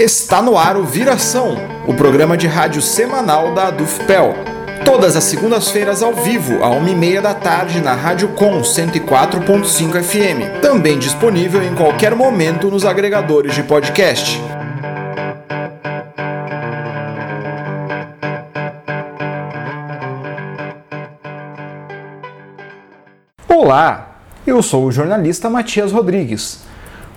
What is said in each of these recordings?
Está no ar o Viração, o programa de rádio semanal da Adufpel. Todas as segundas-feiras ao vivo, à 1h30 da tarde, na Rádio Com 104.5 FM. Também disponível em qualquer momento nos agregadores de podcast. Olá, eu sou o jornalista Matias Rodrigues.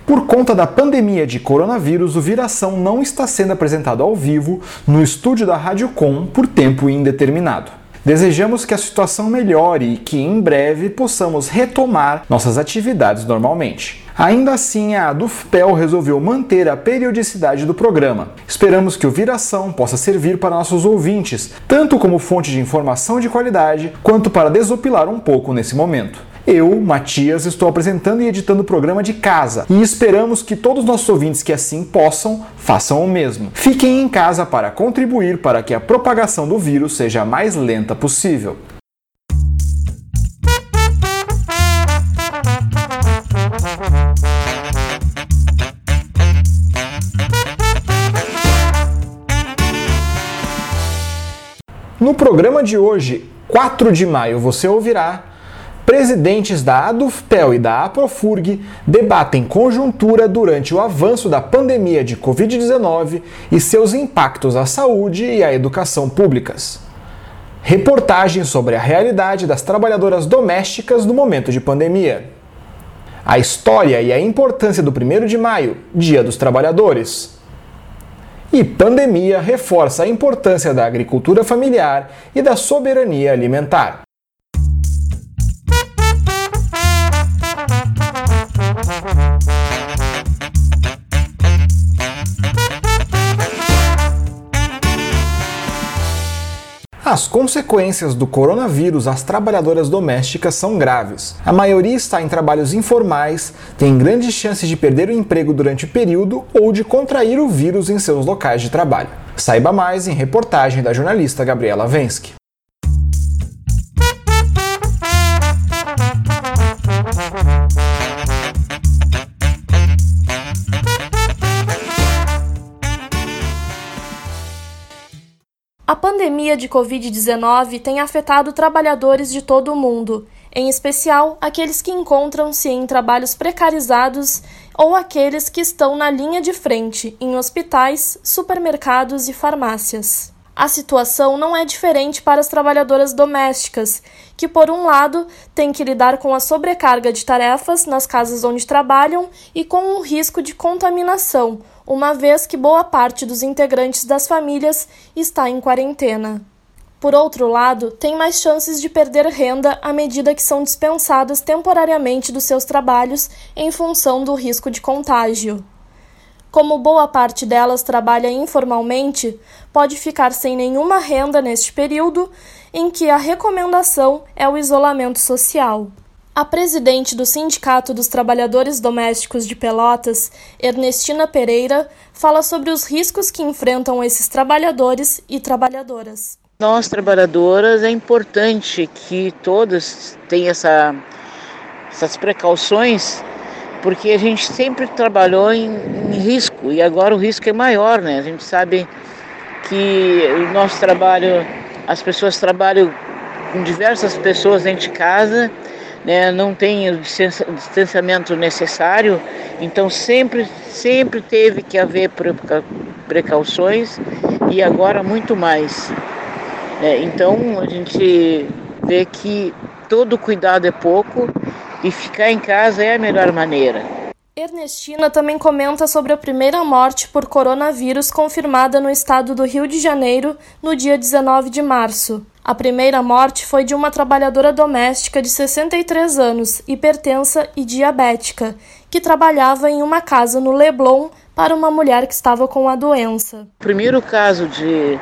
Por conta da pandemia de coronavírus, o Viração não está sendo apresentado ao vivo no estúdio da Rádio Com por tempo indeterminado. Desejamos que a situação melhore e que em breve possamos retomar nossas atividades normalmente. Ainda assim, a Adufpel resolveu manter a periodicidade do programa. Esperamos que o Viração possa servir para nossos ouvintes, tanto como fonte de informação de qualidade, quanto para desopilar um pouco nesse momento. Eu, Matias, estou apresentando e editando o programa de casa e esperamos que todos os nossos ouvintes que assim possam façam o mesmo. Fiquem em casa para contribuir para que a propagação do vírus seja a mais lenta possível. No programa de hoje, 4 de maio, você ouvirá Presidentes da ADUFPEL e da APROFURG debatem conjuntura durante o avanço da pandemia de Covid-19 e seus impactos à saúde e à educação públicas. Reportagem sobre a realidade das trabalhadoras domésticas no momento de pandemia. A história e a importância do 1 de maio, Dia dos Trabalhadores. E pandemia reforça a importância da agricultura familiar e da soberania alimentar. As consequências do coronavírus às trabalhadoras domésticas são graves. A maioria está em trabalhos informais, tem grandes chances de perder o emprego durante o período ou de contrair o vírus em seus locais de trabalho. Saiba mais em reportagem da jornalista Gabriela Vensky. Pandemia de Covid-19 tem afetado trabalhadores de todo o mundo, em especial aqueles que encontram-se em trabalhos precarizados ou aqueles que estão na linha de frente em hospitais, supermercados e farmácias. A situação não é diferente para as trabalhadoras domésticas, que, por um lado, têm que lidar com a sobrecarga de tarefas nas casas onde trabalham e com o risco de contaminação uma vez que boa parte dos integrantes das famílias está em quarentena. Por outro lado, tem mais chances de perder renda à medida que são dispensadas temporariamente dos seus trabalhos em função do risco de contágio. Como boa parte delas trabalha informalmente, pode ficar sem nenhuma renda neste período em que a recomendação é o isolamento social. A presidente do Sindicato dos Trabalhadores Domésticos de Pelotas, Ernestina Pereira, fala sobre os riscos que enfrentam esses trabalhadores e trabalhadoras. Nós, trabalhadoras, é importante que todas tenham essa, essas precauções, porque a gente sempre trabalhou em, em risco e agora o risco é maior, né? A gente sabe que o nosso trabalho, as pessoas trabalham com diversas pessoas dentro de casa né, não tem o distanciamento necessário, então sempre, sempre teve que haver precauções e agora muito mais. É, então a gente vê que todo cuidado é pouco e ficar em casa é a melhor maneira. Ernestina também comenta sobre a primeira morte por coronavírus confirmada no estado do Rio de Janeiro no dia 19 de março. A primeira morte foi de uma trabalhadora doméstica de 63 anos, hipertensa e diabética, que trabalhava em uma casa no Leblon para uma mulher que estava com a doença. O primeiro caso de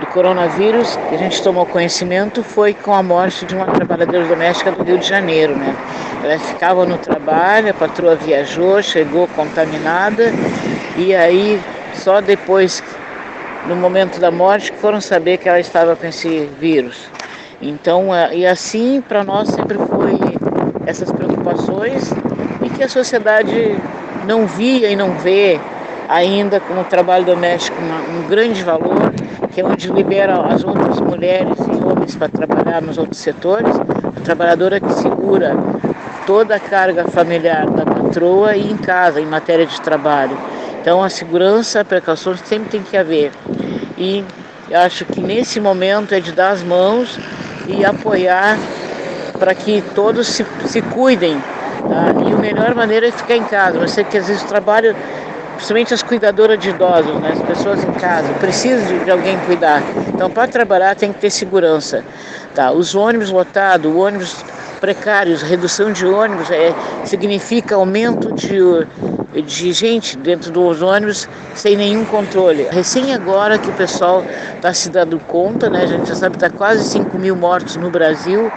do coronavírus que a gente tomou conhecimento foi com a morte de uma trabalhadora doméstica do Rio de Janeiro, né? Ela ficava no trabalho, a patroa viajou, chegou contaminada e aí só depois, no momento da morte, que foram saber que ela estava com esse vírus. Então, e assim para nós sempre foi essas preocupações e que a sociedade não via e não vê ainda como trabalho doméstico um grande valor, que é onde libera as outras mulheres e homens para trabalhar nos outros setores, a trabalhadora que segura toda a carga familiar da patroa e em casa, em matéria de trabalho. Então a segurança, a precaução sempre tem que haver. E eu acho que nesse momento é de dar as mãos e apoiar para que todos se, se cuidem. Tá? E a melhor maneira é ficar em casa. Você que às vezes trabalha, principalmente as cuidadoras de idosos, né? as pessoas em casa, precisam de, de alguém cuidar. Então, para trabalhar tem que ter segurança. Tá? Os ônibus lotados, ônibus precários, redução de ônibus é, significa aumento de, de gente dentro dos ônibus sem nenhum controle. Recém agora que o pessoal está se dando conta, né? a gente já sabe que está quase 5 mil mortos no Brasil,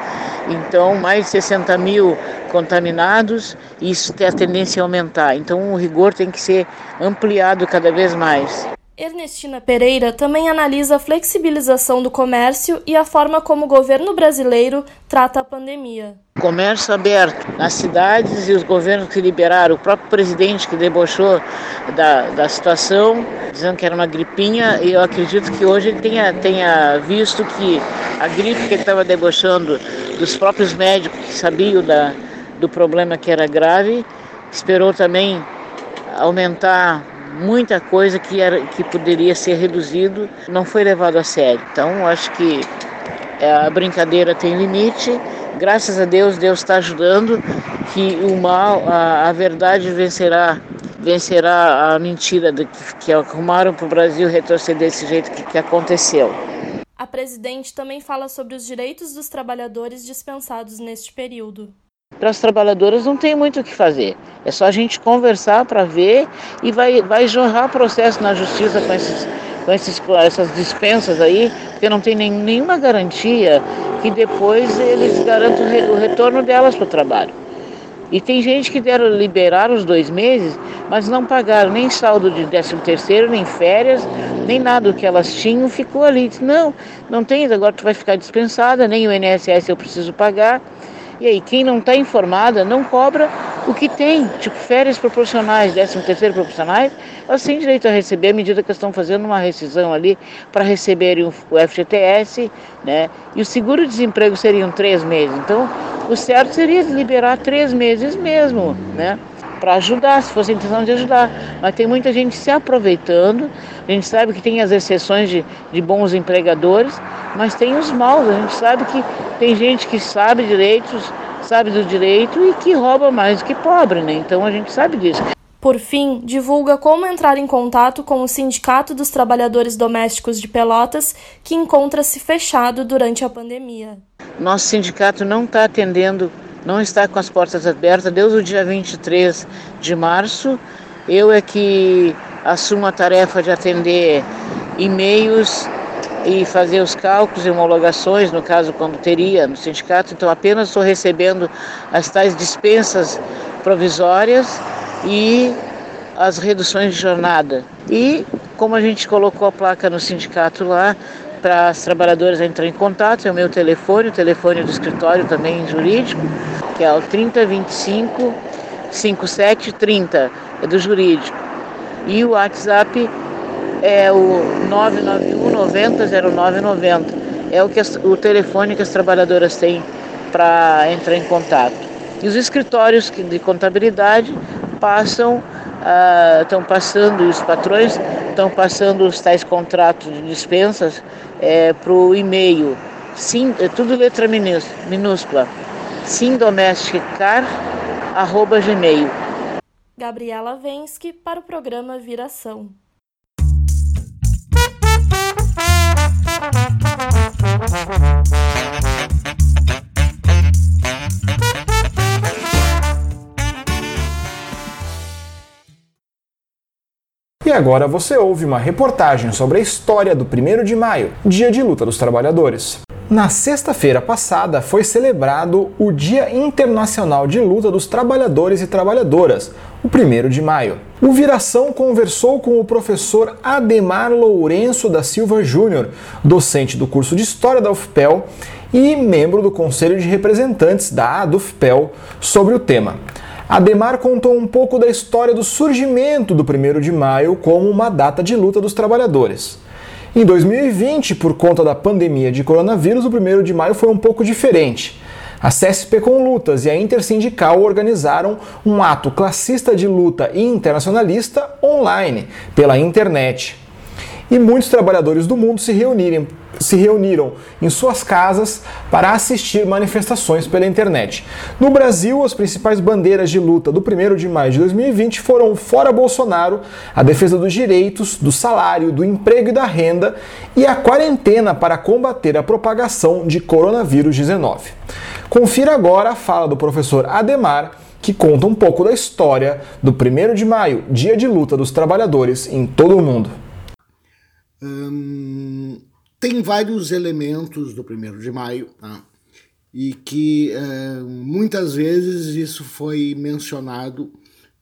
então mais de 60 mil contaminados, e isso tem a tendência a aumentar. Então o rigor tem que ser ampliado cada vez mais. Ernestina Pereira também analisa a flexibilização do comércio e a forma como o governo brasileiro trata a pandemia. Comércio aberto nas cidades e os governos que liberaram, o próprio presidente que debochou da, da situação, dizendo que era uma gripinha, e eu acredito que hoje ele tenha, tenha visto que a gripe que ele estava debochando dos próprios médicos que sabiam da, do problema que era grave, esperou também aumentar muita coisa que, era, que poderia ser reduzido não foi levado a sério. Então, acho que é, a brincadeira tem limite. Graças a Deus, Deus está ajudando que o mal, a, a verdade vencerá vencerá a mentira de, que, que arrumaram para o Brasil retroceder desse jeito que, que aconteceu. A presidente também fala sobre os direitos dos trabalhadores dispensados neste período para as trabalhadoras não tem muito o que fazer. É só a gente conversar para ver e vai, vai jorrar processo na justiça com, esses, com esses, essas dispensas aí, porque não tem nem, nenhuma garantia que depois eles garantam o retorno delas para o trabalho. E tem gente que deram liberar os dois meses, mas não pagaram nem saldo de 13 terceiro, nem férias, nem nada que elas tinham, ficou ali. Não, não tem, agora tu vai ficar dispensada, nem o INSS eu preciso pagar. E aí, quem não está informada não cobra o que tem, tipo férias proporcionais, 13 terceiro proporcionais, elas têm direito a receber à medida que estão fazendo uma rescisão ali para receberem o FGTS, né? E o seguro-desemprego seriam três meses. Então, o certo seria liberar três meses mesmo, né? Para ajudar, se fosse a intenção de ajudar. Mas tem muita gente se aproveitando. A gente sabe que tem as exceções de, de bons empregadores, mas tem os maus. A gente sabe que tem gente que sabe direitos, sabe do direito e que rouba mais do que pobre, né? Então a gente sabe disso. Por fim, divulga como entrar em contato com o Sindicato dos Trabalhadores Domésticos de Pelotas, que encontra-se fechado durante a pandemia. Nosso sindicato não está atendendo, não está com as portas abertas desde o dia 23 de março. Eu é que assumo a tarefa de atender e-mails e fazer os cálculos e homologações, no caso, quando teria no sindicato. Então, apenas estou recebendo as tais dispensas provisórias e as reduções de jornada. E, como a gente colocou a placa no sindicato lá, para as trabalhadoras entrar em contato, é o meu telefone, o telefone do escritório também jurídico, que o 3025 5730, é do jurídico. E o WhatsApp é o 991 90 0990. É o, que as, o telefone que as trabalhadoras têm para entrar em contato. E os escritórios de contabilidade passam, estão ah, passando, os patrões estão passando os tais contratos de dispensas é, para o e-mail, sim, é tudo letra minúscula, simdomesticcar.gmail. Gabriela Vensky para o programa Viração. E agora você ouve uma reportagem sobre a história do 1 de maio, Dia de Luta dos Trabalhadores. Na sexta-feira passada foi celebrado o Dia Internacional de Luta dos Trabalhadores e Trabalhadoras, o 1 de maio. O Viração conversou com o professor Ademar Lourenço da Silva Júnior, docente do curso de História da UFPEL e membro do Conselho de Representantes da ADUFPEL, sobre o tema. Ademar contou um pouco da história do surgimento do 1 de maio como uma data de luta dos trabalhadores. Em 2020, por conta da pandemia de coronavírus, o 1 de maio foi um pouco diferente. A CSP com Lutas e a Intersindical organizaram um ato classista de luta e internacionalista online, pela internet. E muitos trabalhadores do mundo se reuniram, se reuniram em suas casas para assistir manifestações pela internet. No Brasil, as principais bandeiras de luta do 1 de maio de 2020 foram Fora Bolsonaro, a defesa dos direitos, do salário, do emprego e da renda e a quarentena para combater a propagação de coronavírus 19. Confira agora a fala do professor Ademar, que conta um pouco da história do 1 de maio, dia de luta dos trabalhadores em todo o mundo. Hum, tem vários elementos do 1 de maio, né? e que uh, muitas vezes isso foi mencionado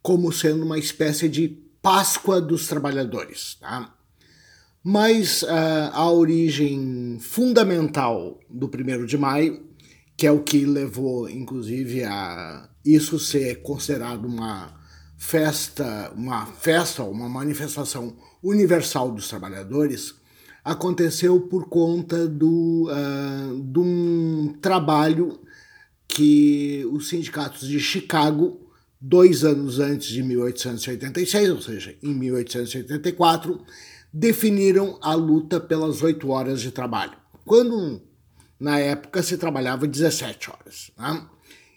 como sendo uma espécie de Páscoa dos trabalhadores. Tá? Mas uh, a origem fundamental do 1 de maio, que é o que levou, inclusive, a isso ser considerado uma festa, uma festa, uma manifestação universal dos trabalhadores, aconteceu por conta do, uh, de um trabalho que os sindicatos de Chicago, dois anos antes de 1886, ou seja, em 1884, definiram a luta pelas oito horas de trabalho, quando na época se trabalhava 17 horas. Né?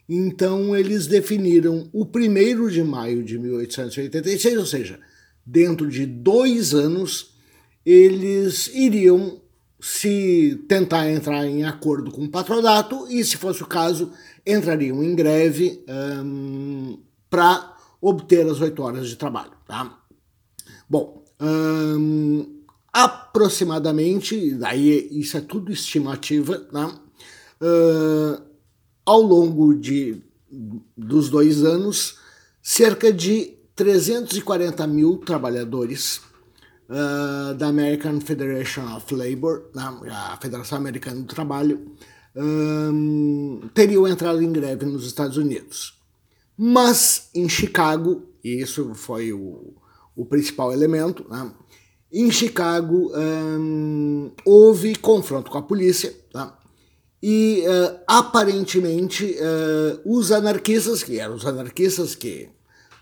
Então eles definiram o 1 de maio de 1886, ou seja, dentro de dois anos eles iriam se tentar entrar em acordo com o patronato e, se fosse o caso, entrariam em greve para obter as oito horas de trabalho. Tá? Bom, um, aproximadamente, daí isso é tudo estimativa, tá? uh, ao longo de, dos dois anos, cerca de 340 mil trabalhadores uh, da American Federation of Labor, a Federação Americana do Trabalho, um, teriam entrado em greve nos Estados Unidos. Mas em Chicago, e isso foi o, o principal elemento, né? em Chicago um, houve confronto com a polícia, tá? e uh, aparentemente uh, os anarquistas, que eram os anarquistas que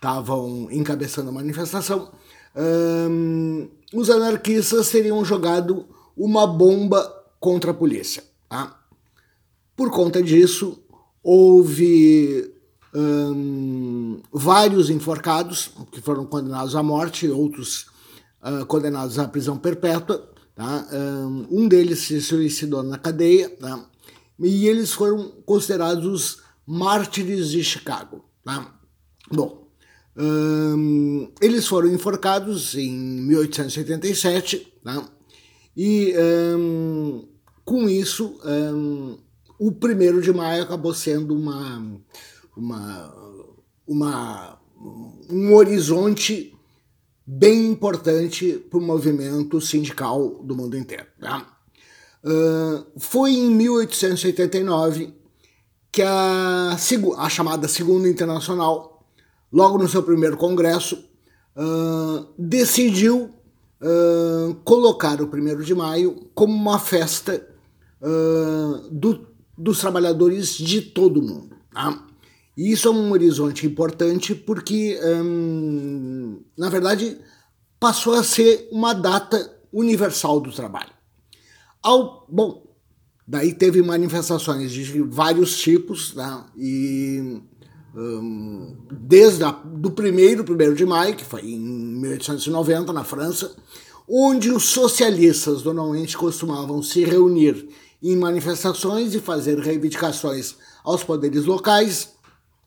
estavam encabeçando a manifestação, os anarquistas teriam jogado uma bomba contra a polícia. Tá? Por conta disso, houve vários enforcados que foram condenados à morte, outros uh, condenados à prisão perpétua. Tá? Um, um deles se suicidou na cadeia tá? e eles foram considerados os mártires de Chicago. Tá? Bom, um, eles foram enforcados em 1887, né? e um, com isso um, o 1 de maio acabou sendo uma, uma, uma, um horizonte bem importante para o movimento sindical do mundo inteiro. Uh, foi em 1889 que a, a chamada Segunda Internacional logo no seu primeiro congresso, uh, decidiu uh, colocar o 1 de maio como uma festa uh, do, dos trabalhadores de todo o mundo. Tá? E isso é um horizonte importante porque, um, na verdade, passou a ser uma data universal do trabalho. Ao, bom, daí teve manifestações de vários tipos, tá? e desde a, do primeiro, primeiro de maio, que foi em 1890 na França, onde os socialistas normalmente costumavam se reunir em manifestações e fazer reivindicações aos poderes locais,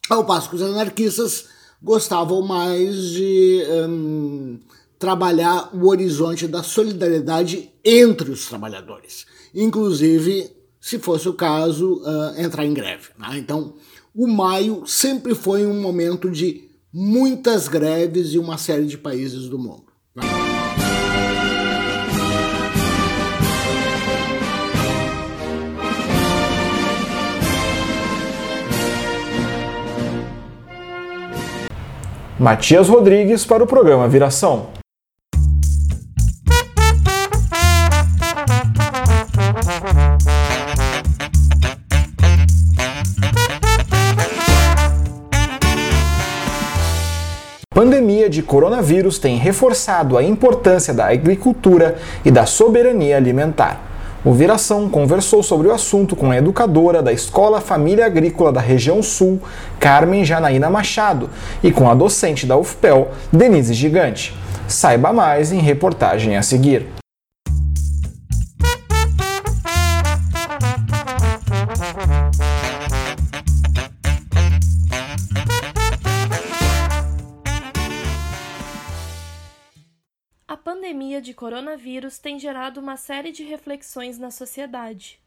ao passo que os anarquistas gostavam mais de um, trabalhar o horizonte da solidariedade entre os trabalhadores, inclusive, se fosse o caso, uh, entrar em greve. Né? Então, o maio sempre foi um momento de muitas greves em uma série de países do mundo. Né? Matias Rodrigues para o programa Viração. Coronavírus tem reforçado a importância da agricultura e da soberania alimentar. O Viração conversou sobre o assunto com a educadora da Escola Família Agrícola da região Sul, Carmen Janaína Machado, e com a docente da UFPEL, Denise Gigante. Saiba mais em reportagem a seguir. Pandemia de coronavírus tem gerado uma série de reflexões na sociedade.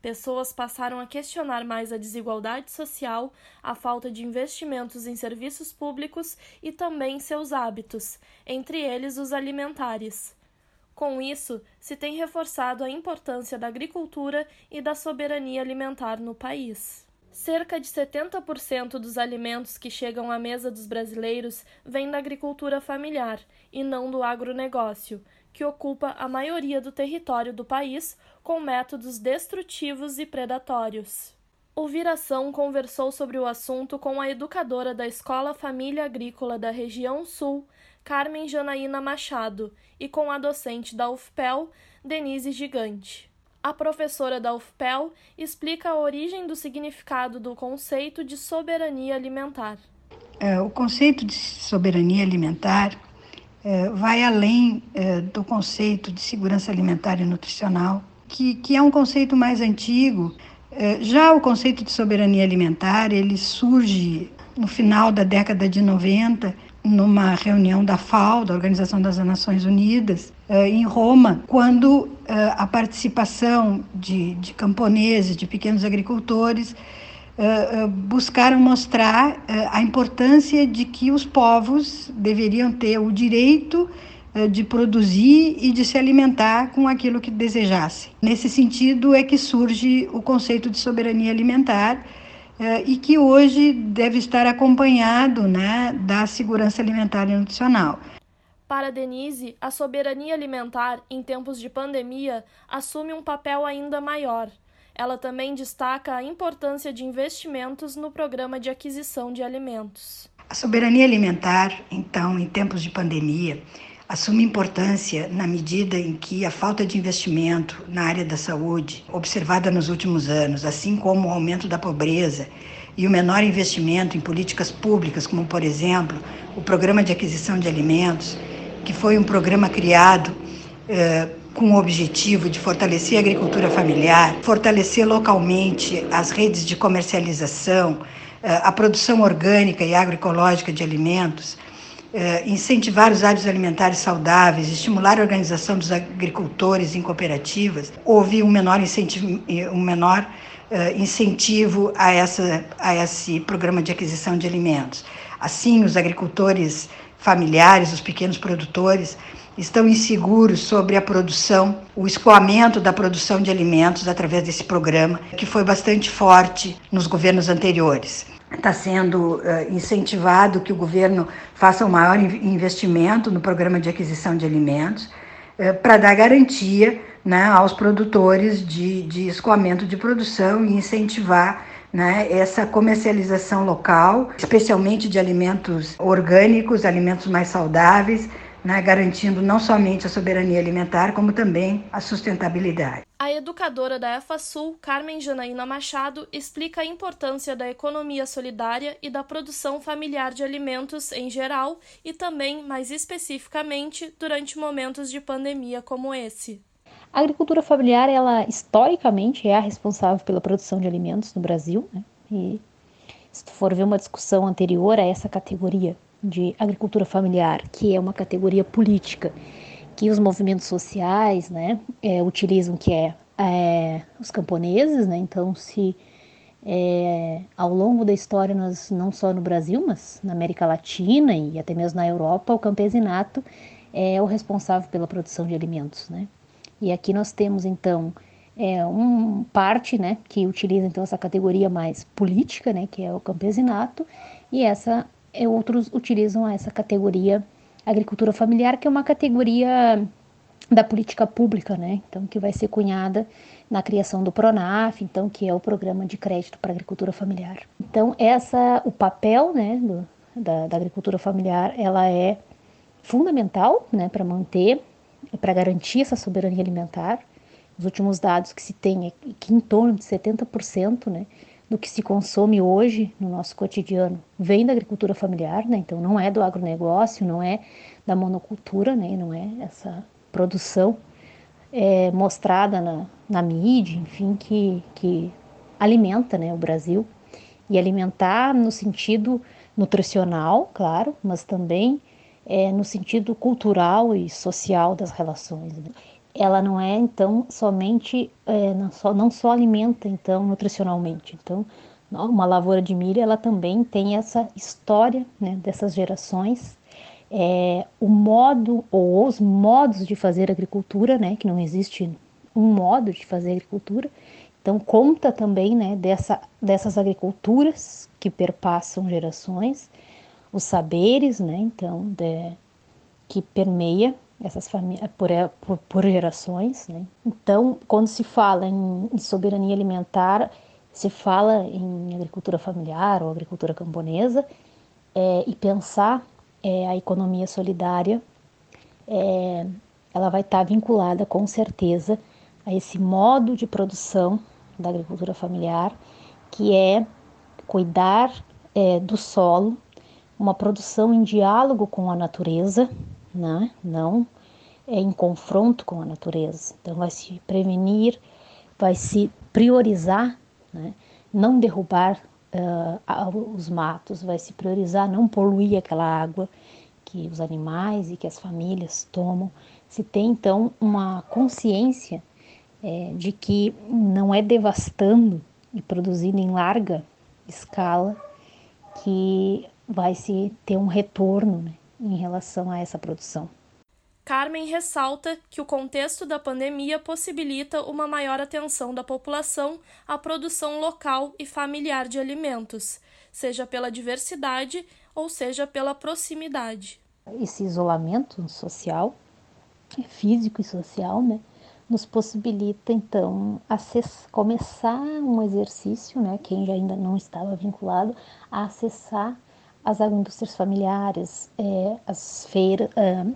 Pessoas passaram a questionar mais a desigualdade social, a falta de investimentos em serviços públicos e também seus hábitos, entre eles os alimentares. Com isso, se tem reforçado a importância da agricultura e da soberania alimentar no país. Cerca de 70% dos alimentos que chegam à mesa dos brasileiros vêm da agricultura familiar e não do agronegócio, que ocupa a maioria do território do país com métodos destrutivos e predatórios. O Viração conversou sobre o assunto com a educadora da Escola Família Agrícola da região Sul, Carmen Janaína Machado, e com a docente da UFPEL, Denise Gigante. A professora da UFPEL explica a origem do significado do conceito de soberania alimentar. É, o conceito de soberania alimentar é, vai além é, do conceito de segurança alimentar e nutricional, que, que é um conceito mais antigo. É, já o conceito de soberania alimentar ele surge no final da década de 90 numa reunião da FAO, da Organização das Nações Unidas, eh, em Roma, quando eh, a participação de, de camponeses, de pequenos agricultores, eh, buscaram mostrar a importância de que os povos deveriam ter o direito de produzir e de se alimentar com aquilo que desejassem. Nesse sentido é que surge o conceito de soberania alimentar, e que hoje deve estar acompanhado né, da segurança alimentar e nutricional. Para Denise, a soberania alimentar em tempos de pandemia assume um papel ainda maior. Ela também destaca a importância de investimentos no programa de aquisição de alimentos. A soberania alimentar, então, em tempos de pandemia, assume importância na medida em que a falta de investimento na área da saúde, observada nos últimos anos, assim como o aumento da pobreza e o menor investimento em políticas públicas, como, por exemplo, o Programa de Aquisição de Alimentos, que foi um programa criado eh, com o objetivo de fortalecer a agricultura familiar, fortalecer localmente as redes de comercialização, eh, a produção orgânica e agroecológica de alimentos, eh, incentivar os hábitos alimentares saudáveis, estimular a organização dos agricultores em cooperativas, houve um menor incentivo, um menor eh, incentivo a, essa, a esse programa de aquisição de alimentos. Assim, os agricultores familiares, os pequenos produtores, estão inseguros sobre a produção, o escoamento da produção de alimentos através desse programa, que foi bastante forte nos governos anteriores. Está sendo uh, incentivado que o governo faça um maior investimento no programa de aquisição de alimentos uh, para dar garantia né, aos produtores de, de escoamento de produção e incentivar né, essa comercialização local, especialmente de alimentos orgânicos, alimentos mais saudáveis, né, garantindo não somente a soberania alimentar, como também a sustentabilidade. A educadora da EFASUL, Carmen Janaína Machado, explica a importância da economia solidária e da produção familiar de alimentos em geral e também, mais especificamente, durante momentos de pandemia como esse. A agricultura familiar, ela historicamente é a responsável pela produção de alimentos no Brasil, né? E se tu for ver uma discussão anterior a essa categoria de agricultura familiar, que é uma categoria política que os movimentos sociais né, é, utilizam, que é, é, os camponeses, né? Então, se é, ao longo da história, nós, não só no Brasil, mas na América Latina e até mesmo na Europa, o campesinato é o responsável pela produção de alimentos, né? E aqui nós temos então é, um parte, né, que utiliza então essa categoria mais política, né, que é o campesinato, e essa outros utilizam essa categoria agricultura familiar, que é uma categoria da política pública, né? Então que vai ser cunhada na criação do Pronaf, então que é o programa de crédito para agricultura familiar. Então essa o papel, né, do, da, da agricultura familiar, ela é fundamental, né, para manter, para garantir essa soberania alimentar. Os últimos dados que se tem é que em torno de 70%, né, do que se consome hoje no nosso cotidiano vem da agricultura familiar, né? Então não é do agronegócio, não é da monocultura, né? Não é essa produção é, mostrada na, na mídia, enfim, que, que alimenta, né, o Brasil e alimentar no sentido nutricional, claro, mas também é, no sentido cultural e social das relações. Ela não é então somente é, não, só, não só alimenta então nutricionalmente. Então uma lavoura de milho ela também tem essa história né, dessas gerações. É, o modo ou os modos de fazer agricultura né que não existe um modo de fazer agricultura. Então conta também né dessa dessas agriculturas que perpassam gerações os saberes né então de, que permeia essas famílias por, é, por, por, gerações. Né? Então, quando se fala em, em, soberania alimentar, se fala em agricultura familiar ou agricultura camponesa é, e pensar é, a economia solidária, é, ela vai estar vinculada com certeza a esse modo de produção da agricultura familiar, que é cuidar é, do solo, uma produção em diálogo com a natureza, né? não é em confronto com a natureza. Então, vai se prevenir, vai se priorizar, né? não derrubar uh, os matos, vai se priorizar não poluir aquela água que os animais e que as famílias tomam. Se tem então uma consciência é, de que não é devastando e produzindo em larga escala que vai se ter um retorno né, em relação a essa produção. Carmen ressalta que o contexto da pandemia possibilita uma maior atenção da população à produção local e familiar de alimentos, seja pela diversidade ou seja pela proximidade. Esse isolamento social, físico e social, né, nos possibilita então acessar, começar um exercício, né, quem ainda não estava vinculado, a acessar as agroindústrias familiares, é, as feiras, é,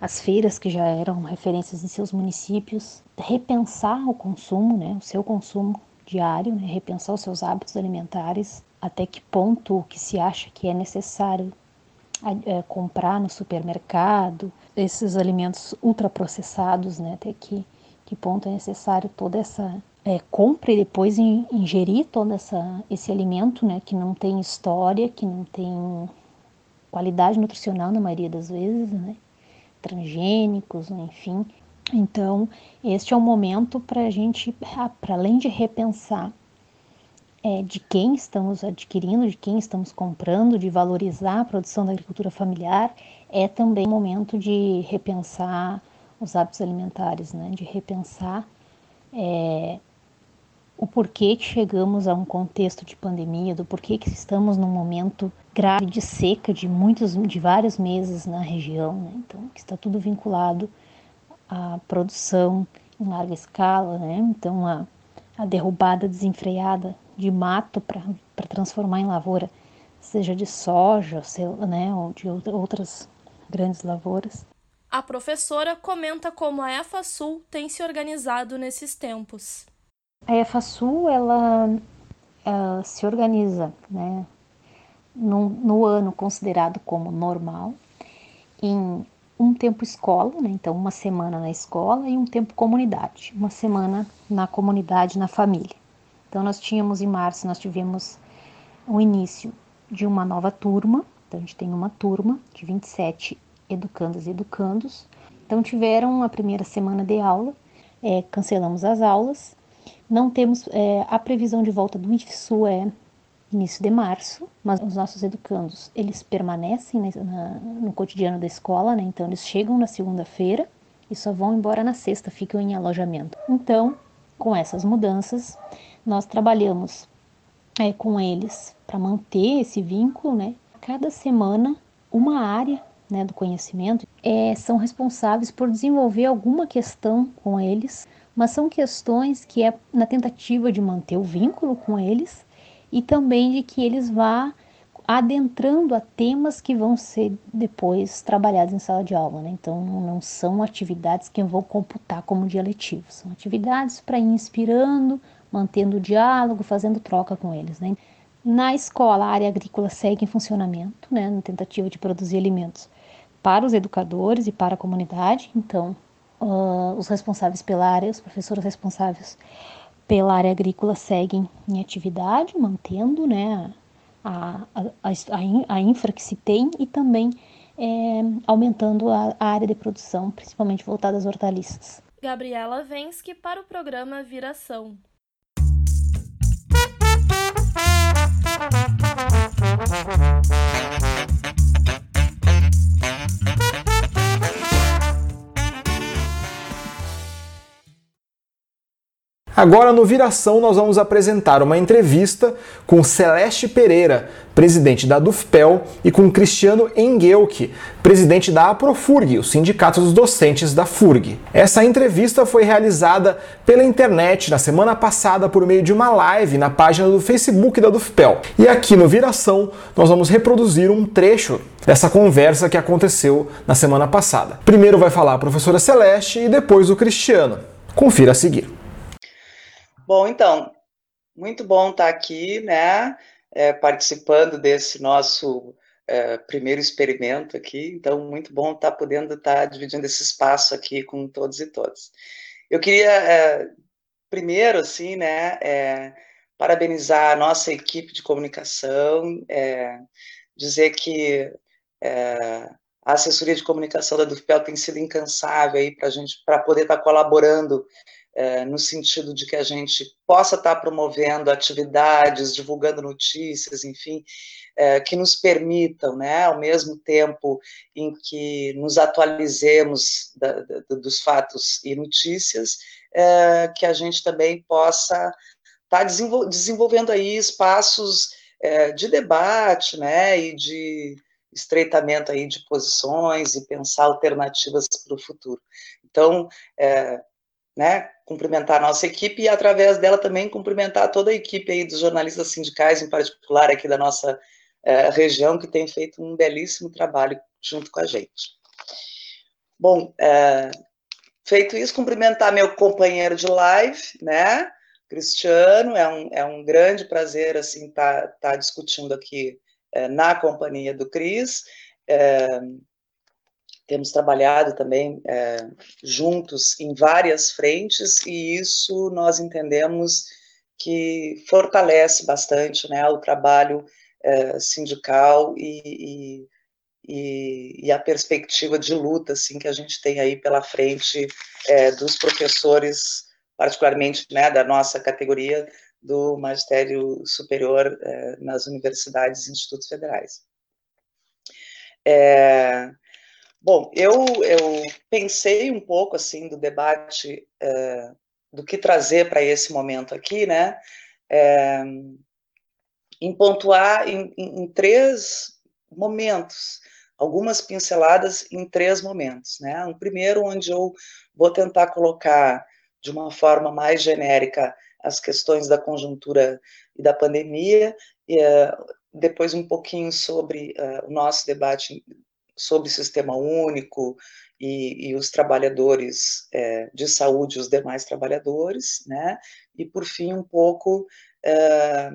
as feiras que já eram referências em seus municípios, repensar o consumo, né, o seu consumo diário, né, repensar os seus hábitos alimentares, até que ponto que se acha que é necessário é, comprar no supermercado, esses alimentos ultraprocessados, né, até que, que ponto é necessário toda essa é, compra e depois ingerir todo essa, esse alimento, né, que não tem história, que não tem qualidade nutricional na maioria das vezes, né, transgênicos, enfim. Então, este é o momento para a gente, ah, para além de repensar é, de quem estamos adquirindo, de quem estamos comprando, de valorizar a produção da agricultura familiar, é também o momento de repensar os hábitos alimentares, né? de repensar é, o porquê que chegamos a um contexto de pandemia, do porquê que estamos num momento grave de seca de muitos, de vários meses na região, né? então que está tudo vinculado à produção em larga escala, né? Então a, a derrubada desenfreada de mato para transformar em lavoura, seja de soja, né, ou de outras grandes lavouras. A professora comenta como a EFASUL tem se organizado nesses tempos. A EFASUL ela, ela se organiza, né, no, no ano considerado como normal, em um tempo escola, né? então uma semana na escola e um tempo comunidade, uma semana na comunidade, na família. Então nós tínhamos em março, nós tivemos o início de uma nova turma, Então a gente tem uma turma de 27 educandas e educandos. Então tiveram a primeira semana de aula, é, cancelamos as aulas. Não temos é, a previsão de volta do IFSU é início de março, mas os nossos educandos eles permanecem na, no cotidiano da escola, né? Então eles chegam na segunda-feira e só vão embora na sexta, ficam em alojamento. Então, com essas mudanças, nós trabalhamos é, com eles para manter esse vínculo, né? Cada semana, uma área né, do conhecimento é, são responsáveis por desenvolver alguma questão com eles, mas são questões que é na tentativa de manter o vínculo com eles e também de que eles vá adentrando a temas que vão ser depois trabalhados em sala de aula. Né? Então, não são atividades que vão computar como dia letivo, são atividades para ir inspirando, mantendo o diálogo, fazendo troca com eles. Né? Na escola, a área agrícola segue em funcionamento, né, na tentativa de produzir alimentos para os educadores e para a comunidade. Então, uh, os responsáveis pela área, os professores responsáveis pela área agrícola seguem em atividade, mantendo né, a, a, a, a infra que se tem e também é, aumentando a, a área de produção, principalmente voltada às hortaliças. Gabriela Vensky para o programa Viração. Agora, no Viração, nós vamos apresentar uma entrevista com Celeste Pereira, presidente da Dufpel, e com Cristiano Engelke, presidente da Aprofurg, o sindicato dos docentes da FURG. Essa entrevista foi realizada pela internet na semana passada por meio de uma live na página do Facebook da Dufpel. E aqui no Viração, nós vamos reproduzir um trecho dessa conversa que aconteceu na semana passada. Primeiro vai falar a professora Celeste e depois o Cristiano. Confira a seguir. Bom, então, muito bom estar aqui, né, é, participando desse nosso é, primeiro experimento aqui, então, muito bom estar podendo estar dividindo esse espaço aqui com todos e todas. Eu queria, é, primeiro, assim, né, é, parabenizar a nossa equipe de comunicação, é, dizer que é, a assessoria de comunicação da Dufpel tem sido incansável aí para a gente, para poder estar colaborando é, no sentido de que a gente possa estar promovendo atividades, divulgando notícias, enfim, é, que nos permitam, né, ao mesmo tempo em que nos atualizemos da, da, dos fatos e notícias, é, que a gente também possa estar desenvolvendo aí espaços é, de debate, né, e de estreitamento aí de posições e pensar alternativas para o futuro. Então, é, né, cumprimentar a nossa equipe e, através dela, também cumprimentar toda a equipe aí dos jornalistas sindicais, em particular aqui da nossa é, região, que tem feito um belíssimo trabalho junto com a gente. Bom, é, feito isso, cumprimentar meu companheiro de live, né, Cristiano, é um, é um grande prazer, assim, estar tá, tá discutindo aqui na companhia do Cris, temos trabalhado também é, juntos em várias frentes e isso nós entendemos que fortalece bastante né, o trabalho sindical e, e, e, a perspectiva de luta assim, que a gente tem aí pela frente é, dos professores, particularmente né, da nossa categoria do magistério superior é, nas universidades e institutos federais. É, Bom, eu, eu pensei um pouco assim do debate é, do que trazer para esse momento aqui, né? É, em pontuar em, em, em, três momentos, algumas pinceladas em três momentos, né? Um primeiro onde eu vou tentar colocar de uma forma mais genérica as questões da conjuntura e da pandemia, e, uh, depois um pouquinho sobre uh, o nosso debate sobre sistema único e, e os trabalhadores é, de saúde, os demais trabalhadores, né? E por fim um pouco é,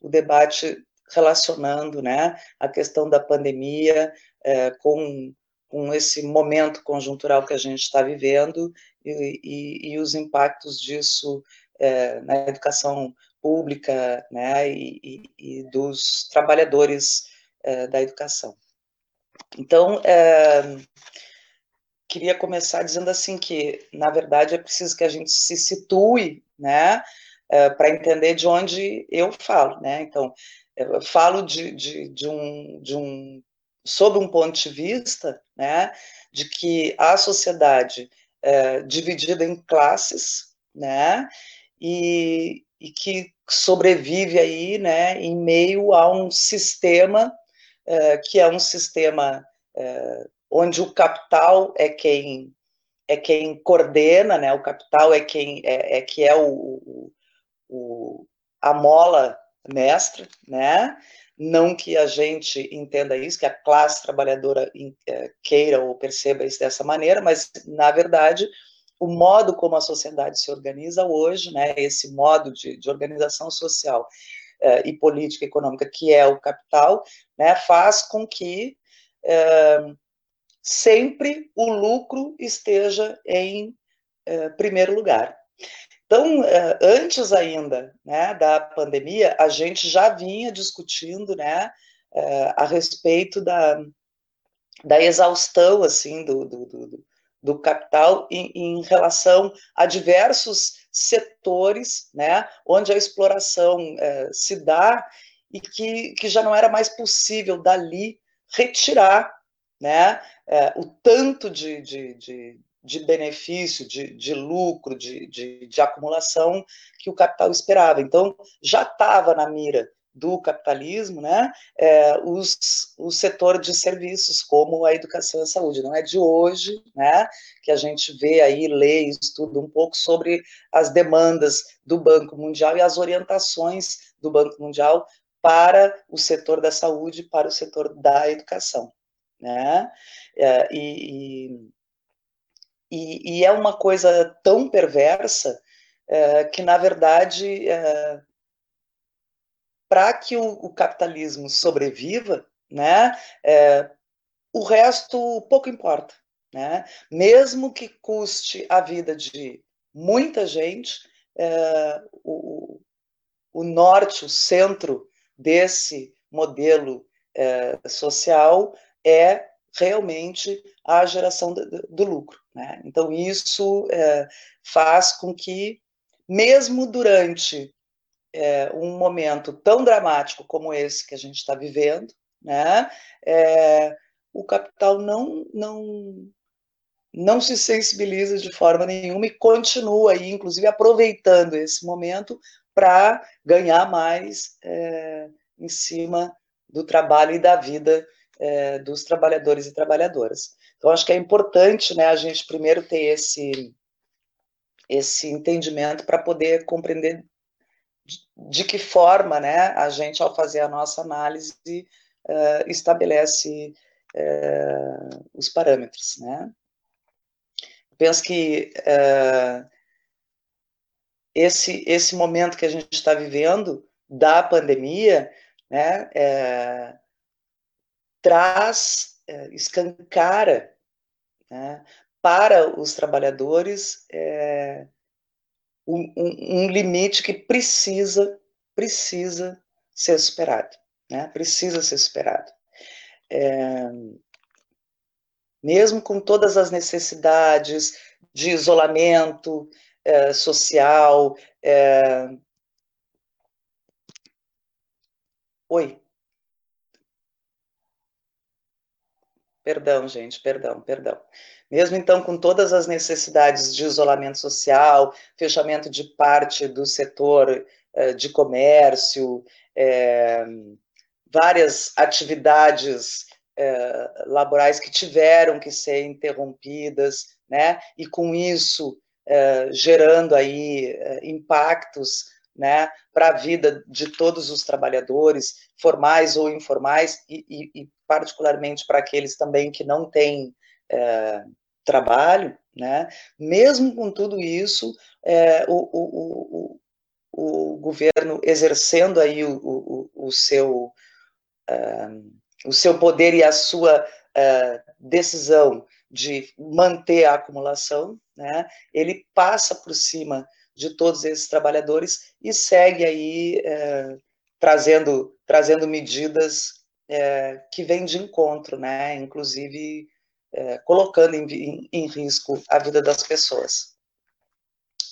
o debate relacionando, né, a questão da pandemia é, com com esse momento conjuntural que a gente está vivendo e, e, e, os impactos disso é, na educação pública, né, e, e dos trabalhadores da educação. Então, é, queria começar dizendo assim que, na verdade, é preciso que a gente se situe, né, é, para entender de onde eu falo, né. Então, eu falo de, de, de, um, de um, sob um ponto de vista, né, de que a sociedade é dividida em classes, né, e, e que sobrevive aí, né, em meio a um sistema é, que é um sistema é, onde o capital é quem é quem coordena, né? O capital é quem é, é que é o, o, a mola mestra, né? Não que a gente entenda isso, que a classe trabalhadora é, queira ou perceba isso dessa maneira, mas na verdade o modo como a sociedade se organiza hoje, né? Esse modo de, de organização social uh, e política econômica, que é o capital, né, faz com que uh, sempre o lucro esteja em uh, primeiro lugar. Então, antes ainda né, da pandemia, a gente já vinha discutindo né, a respeito da, da exaustão assim do, do, do, do capital em, em, relação a diversos setores, né, onde a exploração é, se dá e que, que já não era mais possível dali retirar, né, é, o tanto de, de, de, de benefício, de, de lucro, de, de, de acumulação que o capital esperava. Então, já estava na mira do capitalismo, né, é, os, o setor de serviços, como a educação e a saúde. Não é de hoje, né, que a gente vê aí, lê e estuda um pouco sobre as demandas do Banco Mundial e as orientações do Banco Mundial para o setor da saúde, para o setor da educação, né, é, e, e, e, é uma coisa tão perversa é, que, na verdade, é, para que o, o, capitalismo sobreviva, né, é, o resto pouco importa. Né? Mesmo que custe a vida de muita gente, é, o, o, norte, o centro desse modelo é, social é realmente a geração do, do lucro. Né? Então, isso é, faz com que, mesmo durante é, um momento tão dramático como esse que a gente está vivendo, né, é, o capital não, não, não se sensibiliza de forma nenhuma e continua aí, inclusive, aproveitando esse momento para ganhar mais é, em cima do trabalho e da vida é, dos trabalhadores e trabalhadoras. Então, acho que é importante né, a gente primeiro ter esse, esse entendimento para poder compreender de que forma né, a gente, ao fazer a nossa análise, uh, estabelece uh, os parâmetros. Né? Penso que uh, esse, esse momento que a gente está vivendo da pandemia né, traz, escancara né, para os trabalhadores um, um, limite que precisa, precisa ser superado, né? Precisa ser superado. É, mesmo com todas as necessidades de isolamento é, social. É... Oi. Perdão, gente, perdão, perdão. Mesmo então, com todas as necessidades de isolamento social, fechamento de parte do setor eh, de comércio, é, várias atividades é, laborais que tiveram que ser interrompidas, né? E com isso gerando aí impactos, né? Para a vida de todos os trabalhadores, formais ou informais, e, e, e particularmente para aqueles também que não têm é, trabalho, né? mesmo com tudo isso, é, o, o, o, o, governo exercendo aí o, seu, uh, o seu poder e a sua decisão de manter a acumulação, né? ele passa por cima de todos esses trabalhadores e segue aí uh, trazendo, trazendo medidas é, que vem de encontro, né? Inclusive é, colocando em, em, em, risco a vida das pessoas.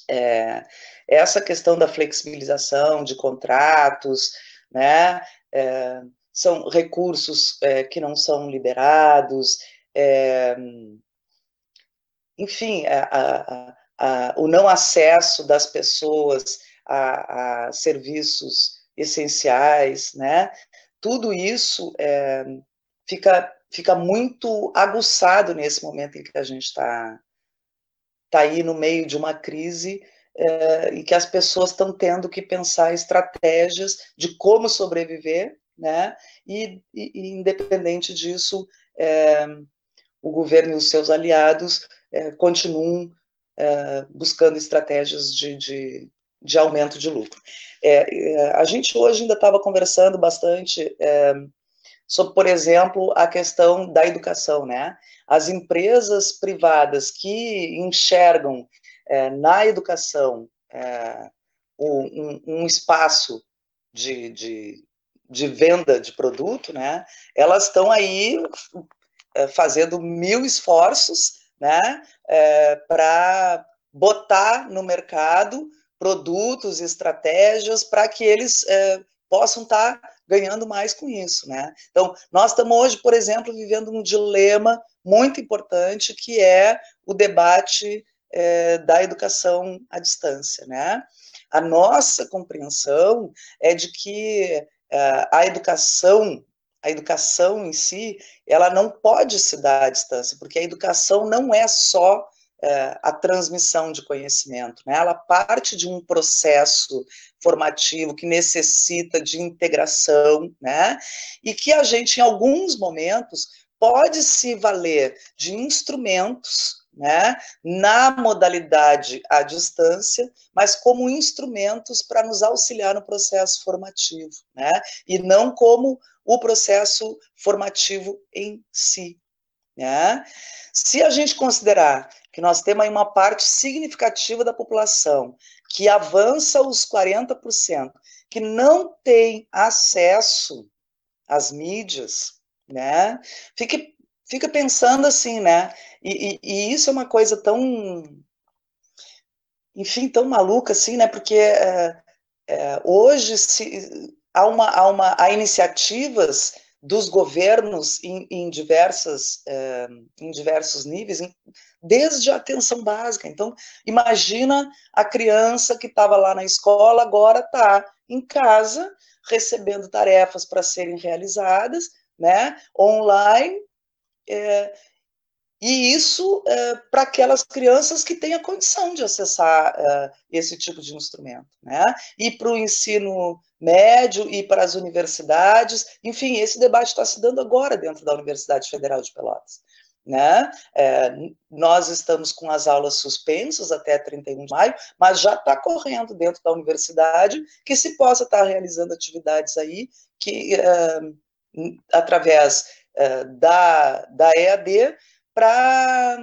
É, essa questão da flexibilização de contratos, né? É, são recursos é, que não são liberados, é, enfim, a, a, a, o não acesso das pessoas a, serviços essenciais, né? Tudo isso é, fica, fica muito aguçado nesse momento em que a gente está tá aí no meio de uma crise é, e que as pessoas estão tendo que pensar estratégias de como sobreviver, né? E, e, e independente disso, é, o governo e os seus aliados é, continuam é, buscando estratégias de, de, de, aumento de lucro. É, é, a gente hoje ainda estava conversando bastante é, sobre, por exemplo, a questão da educação, né? As empresas privadas que enxergam na educação um, um, espaço de, de, de venda de produto, né? Elas estão aí é, fazendo mil esforços, né? É, para botar no mercado produtos, estratégias para que eles é, possam estar tá ganhando mais com isso, né? Então, nós estamos hoje, por exemplo, vivendo um dilema muito importante que é o debate é, da educação à distância, né? A nossa compreensão é de que é, a educação, a educação em si, ela não pode se dar à distância, porque a educação não é só é, a transmissão de conhecimento, né? ela parte de um processo formativo que necessita de integração, né? e que a gente, em alguns momentos, pode se valer de instrumentos né, na modalidade à distância, mas como instrumentos para nos auxiliar no processo formativo, né, e não como o processo formativo em si. Né. Se a gente considerar que nós temos aí uma parte significativa da população que avança os 40%, que não tem acesso às mídias, né, fique fica pensando assim, né? E, e, e, isso é uma coisa tão, enfim, tão maluca assim, né? Porque é, é, hoje se, há, uma, há, uma, há iniciativas dos governos em, em diversas, é, em diversos níveis, desde a atenção básica. Então, imagina a criança que estava lá na escola, agora está em casa, recebendo tarefas para serem realizadas, né, online, é, e isso é, para aquelas crianças que têm a condição de acessar é, esse tipo de instrumento, né? E para o ensino médio e para as universidades, enfim, esse debate está se dando agora dentro da Universidade Federal de Pelotas. Né? É, nós estamos com as aulas suspensas até 31 de maio, mas já está correndo dentro da universidade que se possa estar tá realizando atividades aí que, é, através é, da, da EAD para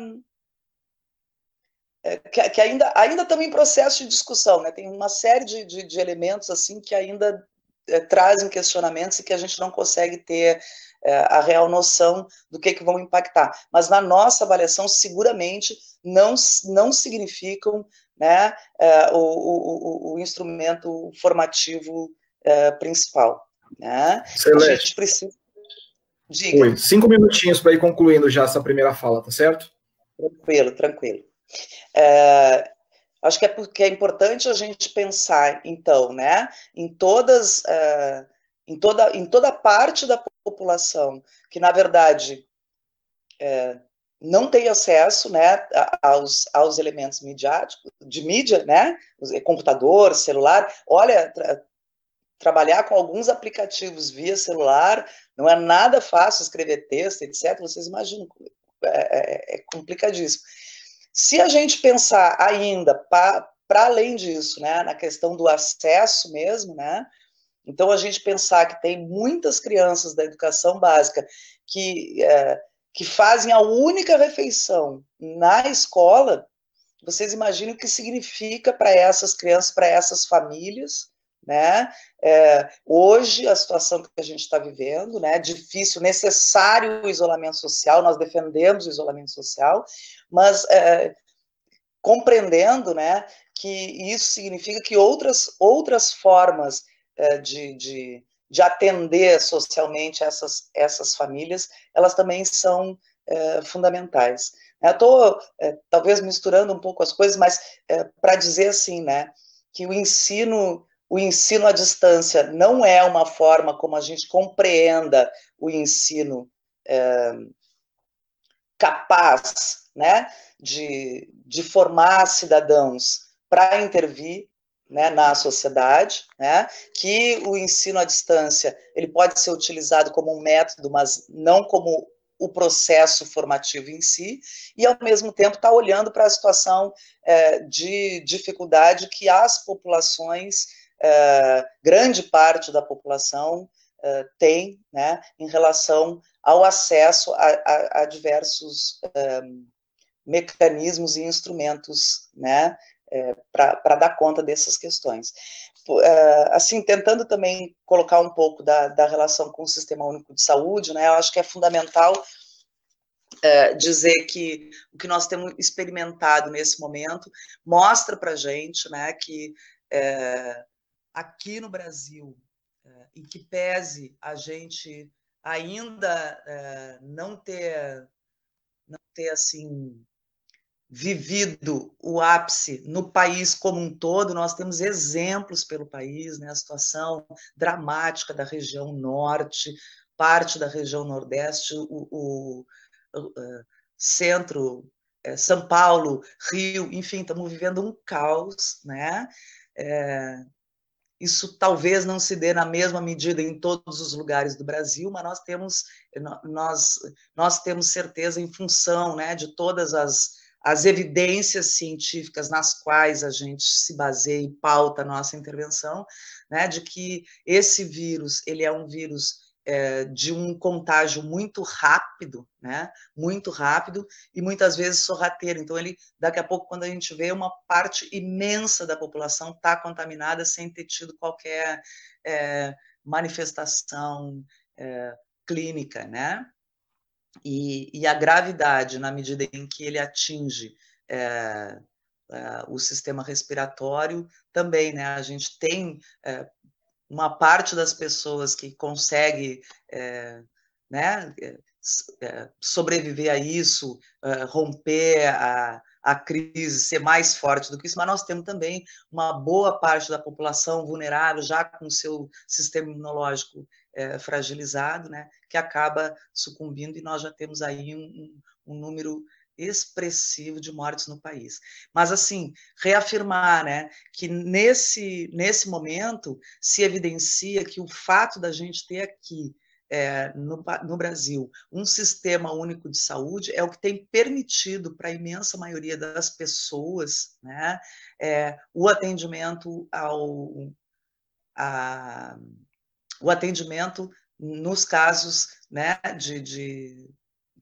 é, que, que, ainda ainda estamos em processo de discussão, né? Tem uma série de, de, de elementos assim que ainda é, trazem questionamentos e que a gente não consegue ter é, a real noção do que, que vão impactar. Mas na nossa avaliação, seguramente não não significam né, é, o, o, o, instrumento formativo principal. Né? A gente precisa Diga. Oi, cinco minutinhos para ir concluindo já essa primeira fala, tá certo? Tranquilo, tranquilo. É, acho que é porque é importante a gente pensar, então, né, em todas, é, em toda, em toda parte da população que, na verdade, é, não tem acesso, né, aos, aos elementos midiáticos, de mídia, né, computador, celular. Olha, trabalhar com alguns aplicativos via celular não é nada fácil escrever texto, etc. Vocês imaginam, é, é, é complicadíssimo. Se a gente pensar ainda para além disso, né, na questão do acesso mesmo, né, então a gente pensar que tem muitas crianças da educação básica que, é, que fazem a única refeição na escola, vocês imaginam o que significa para essas crianças, para essas famílias, né? É, hoje, a situação que a gente está vivendo, né? Difícil, necessário o isolamento social, nós defendemos o isolamento social, mas é, compreendendo, né? Que isso significa que outras, outras formas é, de, de, de, atender socialmente essas, essas famílias, elas também são é, fundamentais. Estou, é, talvez, misturando um pouco as coisas, mas é, para dizer assim, né? Que o ensino o ensino à distância não é uma forma como a gente compreenda o ensino é, capaz né, de, de formar cidadãos para intervir né, na sociedade, né, que o ensino à distância ele pode ser utilizado como um método, mas não como o processo formativo em si, e ao mesmo tempo está olhando para a situação é, de dificuldade que as populações uh, grande parte da população uh, tem né, em relação ao acesso a, a, a diversos um, mecanismos e instrumentos né, é, para dar conta dessas questões. assim, tentando também colocar um pouco da, da relação com o Sistema Único de Saúde, né, eu acho que é fundamental é, dizer que o que nós temos experimentado nesse momento mostra para a gente né, que é, aqui no Brasil, é, em que pese a gente ainda é, não ter, não ter assim vivido o ápice no país como um todo, nós temos exemplos pelo país, né, a situação dramática da região norte, parte da região nordeste, o, o, é, centro, São Paulo, Rio, enfim, estamos vivendo um caos, né? É, isso talvez não se dê na mesma medida em todos os lugares do Brasil, mas nós temos nós nós temos certeza em função, né, de todas as as evidências científicas nas quais a gente se baseia e pauta a nossa intervenção, né, de que esse vírus ele é um vírus é, de um contágio muito rápido, né? Muito rápido e muitas vezes sorrateiro. Então, ele, daqui a pouco, quando a gente vê, uma parte imensa da população está contaminada sem ter tido qualquer é, manifestação é, clínica, né? E, e, a gravidade, na medida em que ele atinge é, é, o sistema respiratório, também, né? A gente tem é, uma parte das pessoas que consegue é, né, é, é, sobreviver a isso, é, romper a, a crise, ser mais forte do que isso, mas nós temos também uma boa parte da população vulnerável, já com o seu sistema imunológico é, fragilizado, né, que acaba sucumbindo, e nós já temos aí um, um número expressivo de mortes no país. Mas, assim, reafirmar né, que nesse, nesse momento se evidencia que o fato da gente ter aqui é, no, no, Brasil um sistema único de saúde é o que tem permitido para a imensa maioria das pessoas né, é, o atendimento ao a, o atendimento nos casos né, de, de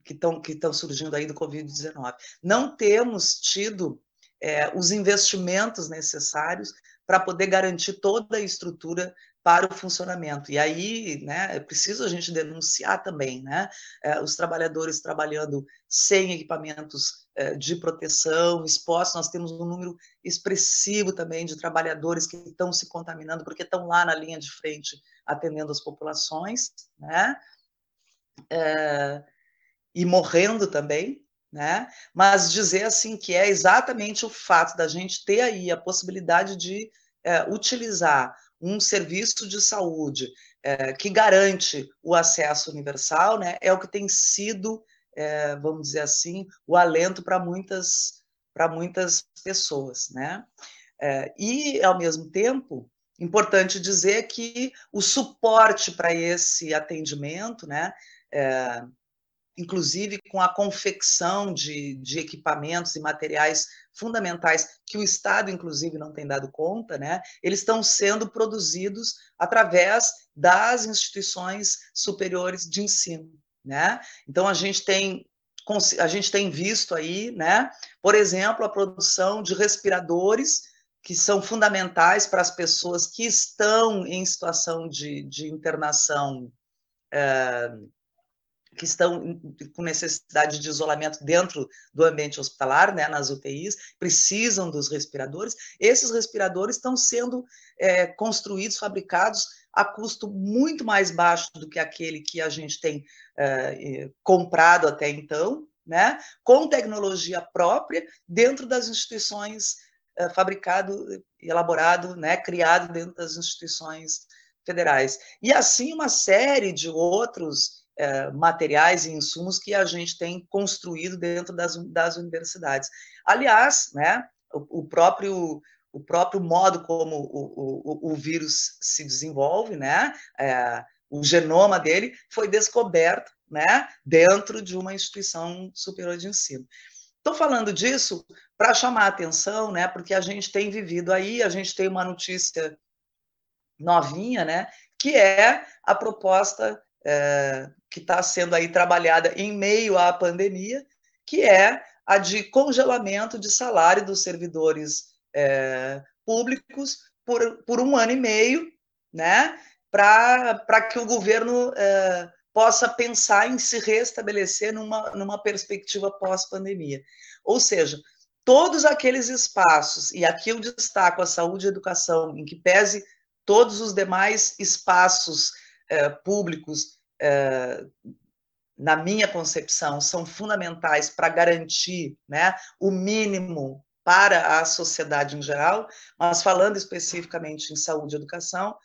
que estão que surgindo aí do Covid-19. Não temos tido é, os investimentos necessários para poder garantir toda a estrutura para o funcionamento. E aí, né, é preciso a gente denunciar também, né, é, os trabalhadores trabalhando sem equipamentos é, de proteção, expostos, nós temos um número expressivo também de trabalhadores que estão se contaminando porque estão lá na linha de frente atendendo as populações, né, é, e morrendo também, né? Mas dizer assim que é exatamente o fato da gente ter aí a possibilidade de é, utilizar um serviço de saúde é, que garante o acesso universal, né? É o que tem sido, é, vamos dizer assim, o alento para muitas para muitas pessoas, né? É, e ao mesmo tempo importante dizer que o suporte para esse atendimento, né? Inclusive com a confecção de, de, equipamentos e materiais fundamentais que o Estado, inclusive, não tem dado conta, né? Eles estão sendo produzidos através das instituições superiores de ensino, né? Então a gente tem a gente tem visto aí, né? Por exemplo, a produção de respiradores que são fundamentais para as pessoas que estão em situação de, de internação, é, que estão com necessidade de isolamento dentro do ambiente hospitalar, né, nas UTIs, precisam dos respiradores. Esses respiradores estão sendo é, construídos, fabricados a custo muito mais baixo do que aquele que a gente tem é, comprado até então, né, com tecnologia própria dentro das instituições é, fabricado, elaborado, né, criado dentro das instituições federais. E assim uma série de outros é, materiais e insumos que a gente tem construído dentro das, das universidades. Aliás, né, o, o próprio o próprio modo como o, o, o vírus se desenvolve, né, é, o genoma dele foi descoberto né, dentro de uma instituição superior de ensino. Estou falando disso para chamar a atenção, né, porque a gente tem vivido aí, a gente tem uma notícia novinha, né, que é a proposta é, que está sendo aí trabalhada em meio à pandemia, que é a de congelamento de salário dos servidores é, públicos por, por um ano e meio, né, para que o governo é, possa pensar em se restabelecer numa, numa perspectiva pós-pandemia. Ou seja, todos aqueles espaços, e aqui eu destaco a saúde e a educação, em que pese todos os demais espaços públicos, é, na minha concepção, são fundamentais para garantir né, o mínimo para a sociedade em geral, mas falando especificamente em saúde e educação,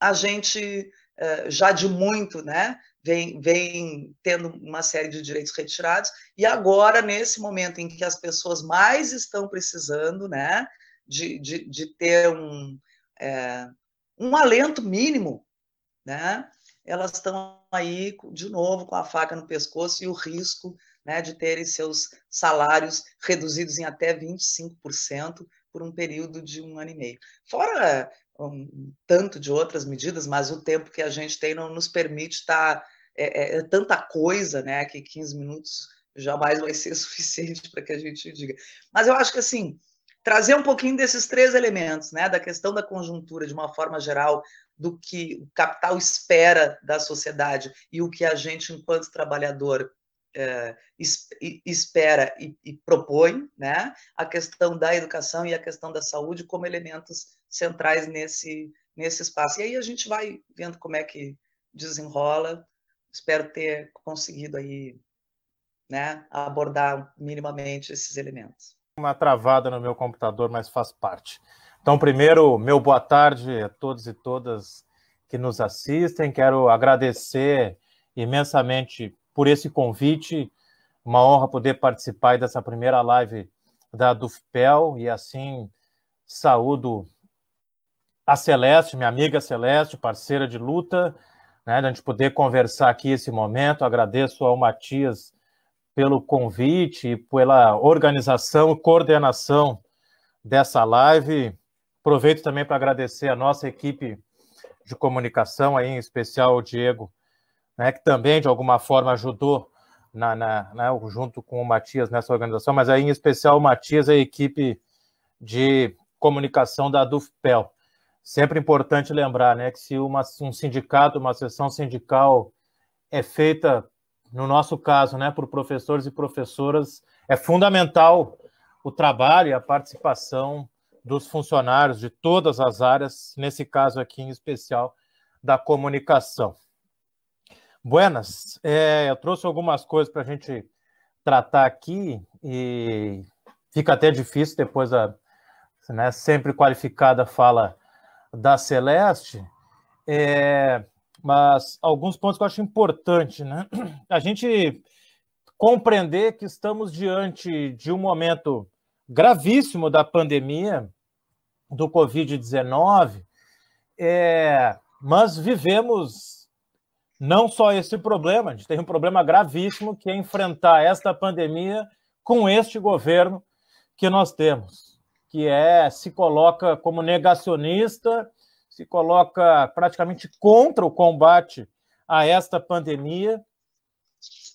a gente eh, já de muito, né, vem, vem tendo uma série de direitos retirados, e agora, nesse momento em que as pessoas mais estão precisando, né, de, de, de ter um, é, um alento mínimo, né, elas estão aí, de novo, com a faca no pescoço e o risco né, de terem seus salários reduzidos em até 25% por um período de um ano e meio. Fora um tanto de outras medidas, mas o tempo que a gente tem não nos permite estar. É, é, é tanta coisa, né, que 15 minutos jamais vai ser suficiente para que a gente diga. Mas eu acho que, assim, trazer um pouquinho desses três elementos, né, da questão da conjuntura de uma forma geral, do que o capital espera da sociedade e o que a gente, enquanto trabalhador, é, espera e, e, propõe, né, a questão da educação e a questão da saúde como elementos centrais nesse, nesse espaço. E aí a gente vai vendo como é que desenrola. Espero ter conseguido aí, né, abordar minimamente esses elementos. Uma travada no meu computador, mas faz parte. Então, primeiro, meu boa tarde a todos e todas que nos assistem. Quero agradecer imensamente por esse convite. Uma honra poder participar dessa primeira live da Dufpel e assim saúdo a Celeste, minha amiga Celeste, parceira de luta, né, a gente poder conversar aqui esse momento. Agradeço ao Matias pelo convite e pela organização e coordenação dessa live. Aproveito também para agradecer a nossa equipe de comunicação, aí, em especial o Diego, né, que também, de alguma forma, ajudou na, na, na, junto com o Matias nessa organização, mas aí, em especial, o Matias, a equipe de comunicação da Dufpel. Sempre importante lembrar né, que se uma, um sindicato, uma sessão sindical é feita, no nosso caso, né, por professores e professoras, é fundamental o trabalho e a participação dos funcionários de todas as áreas, nesse caso aqui em especial da comunicação. Buenas, é, eu trouxe algumas coisas para a gente tratar aqui e fica até difícil depois a né, sempre qualificada fala da Celeste, é, mas alguns pontos que eu acho importante, né? A gente compreender que estamos diante de um momento gravíssimo da pandemia do Covid-19, é, mas vivemos não só esse problema, a gente tem um problema gravíssimo que é enfrentar esta pandemia com este governo que nós temos que é se coloca como negacionista, se coloca praticamente contra o combate a esta pandemia.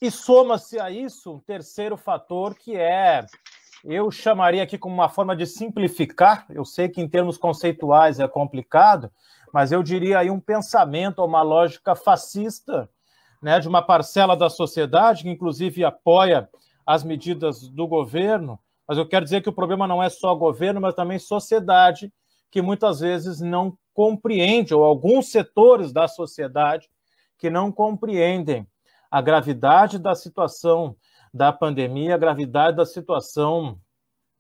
E soma-se a isso um terceiro fator, que é eu chamaria aqui como uma forma de simplificar. Eu sei que em termos conceituais é complicado, mas eu diria aí um pensamento, uma lógica fascista, né, de uma parcela da sociedade que inclusive apoia as medidas do governo. Mas eu quero dizer que o problema não é só governo, mas também sociedade, que muitas vezes não compreende, ou alguns setores da sociedade que não compreendem a gravidade da situação da pandemia, a gravidade da situação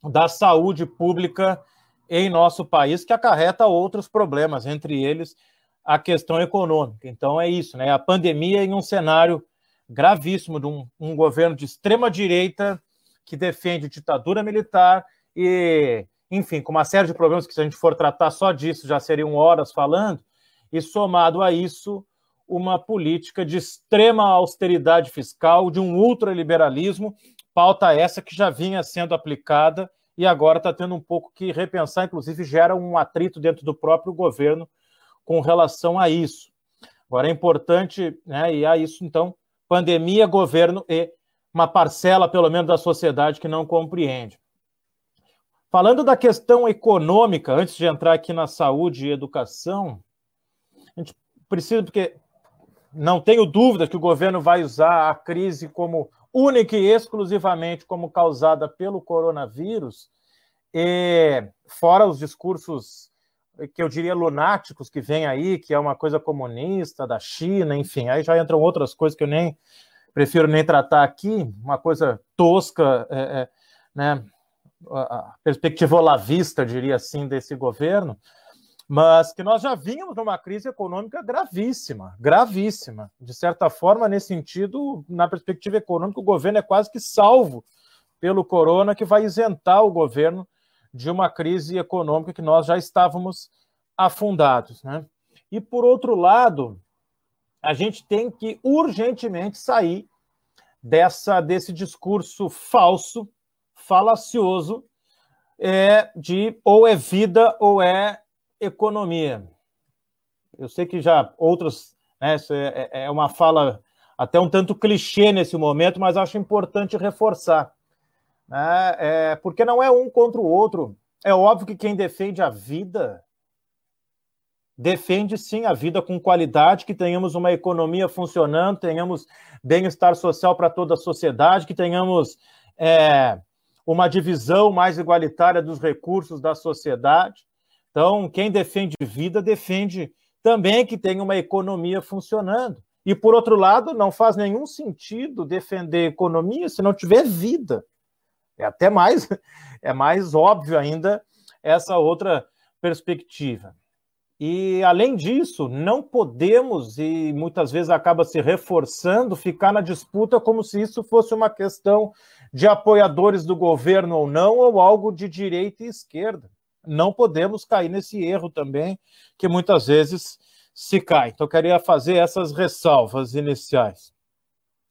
da saúde pública em nosso país, que acarreta outros problemas, entre eles a questão econômica. Então é isso, né? A pandemia em um cenário gravíssimo de um, um governo de extrema direita que defende ditadura militar e, enfim, com uma série de problemas que se a gente for tratar só disso já seriam horas falando, e somado a isso uma política de extrema austeridade fiscal, de um ultraliberalismo, pauta essa que já vinha sendo aplicada e agora está tendo um pouco que repensar, inclusive gera um atrito dentro do próprio governo com relação a isso. Agora é importante, né, e a isso então, pandemia, governo e uma parcela, pelo menos, da sociedade que não compreende. Falando da questão econômica, antes de entrar aqui na saúde e educação, a gente precisa, porque não tenho dúvida que o governo vai usar a crise como única e exclusivamente como causada pelo coronavírus, e fora os discursos que eu diria lunáticos que vem aí, que é uma coisa comunista da China, enfim, aí já entram outras coisas que eu nem prefiro nem tratar aqui, uma coisa tosca, é, é, né, a perspectiva olavista, diria assim, desse governo, mas que nós já vínhamos numa crise econômica gravíssima, gravíssima. De certa forma, nesse sentido, na perspectiva econômica, o governo é quase que salvo pelo corona, que vai isentar o governo de uma crise econômica que nós já estávamos afundados. Né? E, por outro lado, a gente tem que urgentemente sair dessa desse discurso falso, falacioso, é, de ou é vida ou é economia. Eu sei que já outros, né, é, é, é uma fala até um tanto clichê nesse momento, mas acho importante reforçar. Né, é, porque não é um contra o outro. É óbvio que quem defende a vida defende sim a vida com qualidade, que tenhamos uma economia funcionando, tenhamos bem-estar social para toda a sociedade, que tenhamos é, uma divisão mais igualitária dos recursos da sociedade. Então, quem defende vida defende também que tenha uma economia funcionando. E, por outro lado, não faz nenhum sentido defender economia se não tiver vida. É até mais, é mais óbvio ainda essa outra perspectiva. E, além disso, não podemos, e muitas vezes acaba se reforçando, ficar na disputa como se isso fosse uma questão de apoiadores do governo ou não, ou algo de direita e esquerda não podemos cair nesse erro também, que muitas vezes se cai. Então, eu queria fazer essas ressalvas iniciais.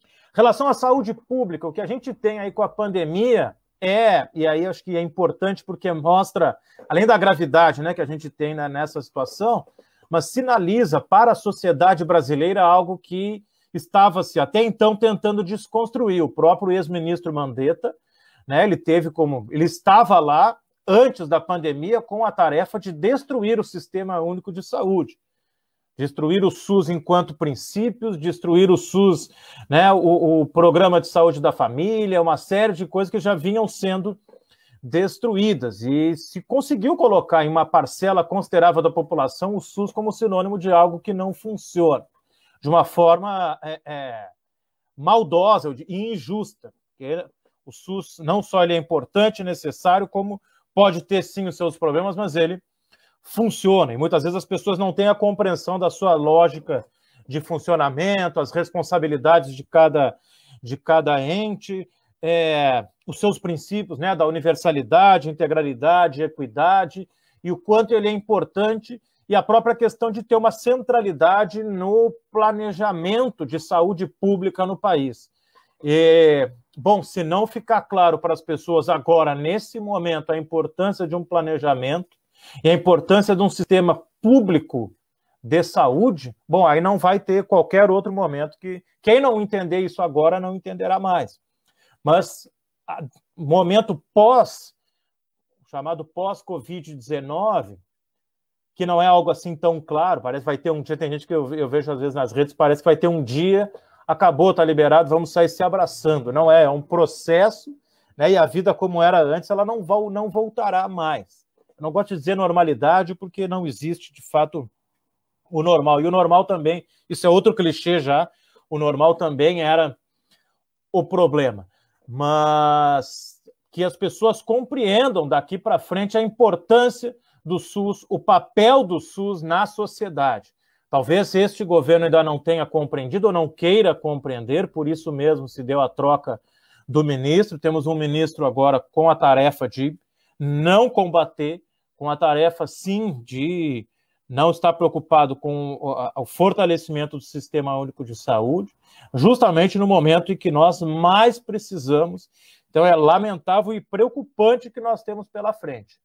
Em relação à saúde pública, o que a gente tem aí com a pandemia é, e aí acho que é importante porque mostra, além da gravidade né, que a gente tem né, nessa situação, mas sinaliza para a sociedade brasileira algo que estava-se até então tentando desconstruir. O próprio ex-ministro Mandetta, né, ele teve como. Ele estava lá antes da pandemia com a tarefa de destruir o Sistema Único de Saúde. Destruir o SUS enquanto princípios, destruir o SUS, né, o, o programa de saúde da família, uma série de coisas que já vinham sendo destruídas. E se conseguiu colocar em uma parcela considerável da população o SUS como sinônimo de algo que não funciona, de uma forma é, é, maldosa e injusta. Porque o SUS não só ele é importante e necessário, como pode ter sim os seus problemas, mas ele funciona. E muitas vezes as pessoas não têm a compreensão da sua lógica de funcionamento, as responsabilidades de cada, de cada ente, é, os seus princípios né, da universalidade, integralidade, equidade, e o quanto ele é importante, e a própria questão de ter uma centralidade no planejamento de saúde pública no país. E Bom, se não ficar claro para as pessoas agora, nesse momento, a importância de um planejamento e a importância de um sistema público de saúde, bom, aí não vai ter qualquer outro momento que quem não entender isso agora não entenderá mais. Mas momento pós, chamado pós-Covid-19, que não é algo assim tão claro, parece que vai ter um dia, tem gente que eu, eu, vejo às vezes nas redes, parece que vai ter um dia, acabou, tá liberado, vamos sair se abraçando. Não é, é um processo, né? E a vida como era antes, ela não, não voltará mais. Eu não gosto de dizer normalidade, porque não existe de fato o normal. E o normal também, isso é outro clichê já, o normal também era o problema. Mas que as pessoas compreendam daqui para frente a importância do SUS, o papel do SUS na sociedade. Talvez este governo ainda não tenha compreendido ou não queira compreender, por isso mesmo se deu a troca do ministro. Temos um ministro agora com a tarefa de não combater, com a tarefa, sim, de não estar preocupado com o fortalecimento do Sistema Único de Saúde, justamente no momento em que nós mais precisamos. Então, é lamentável e preocupante que nós temos pela frente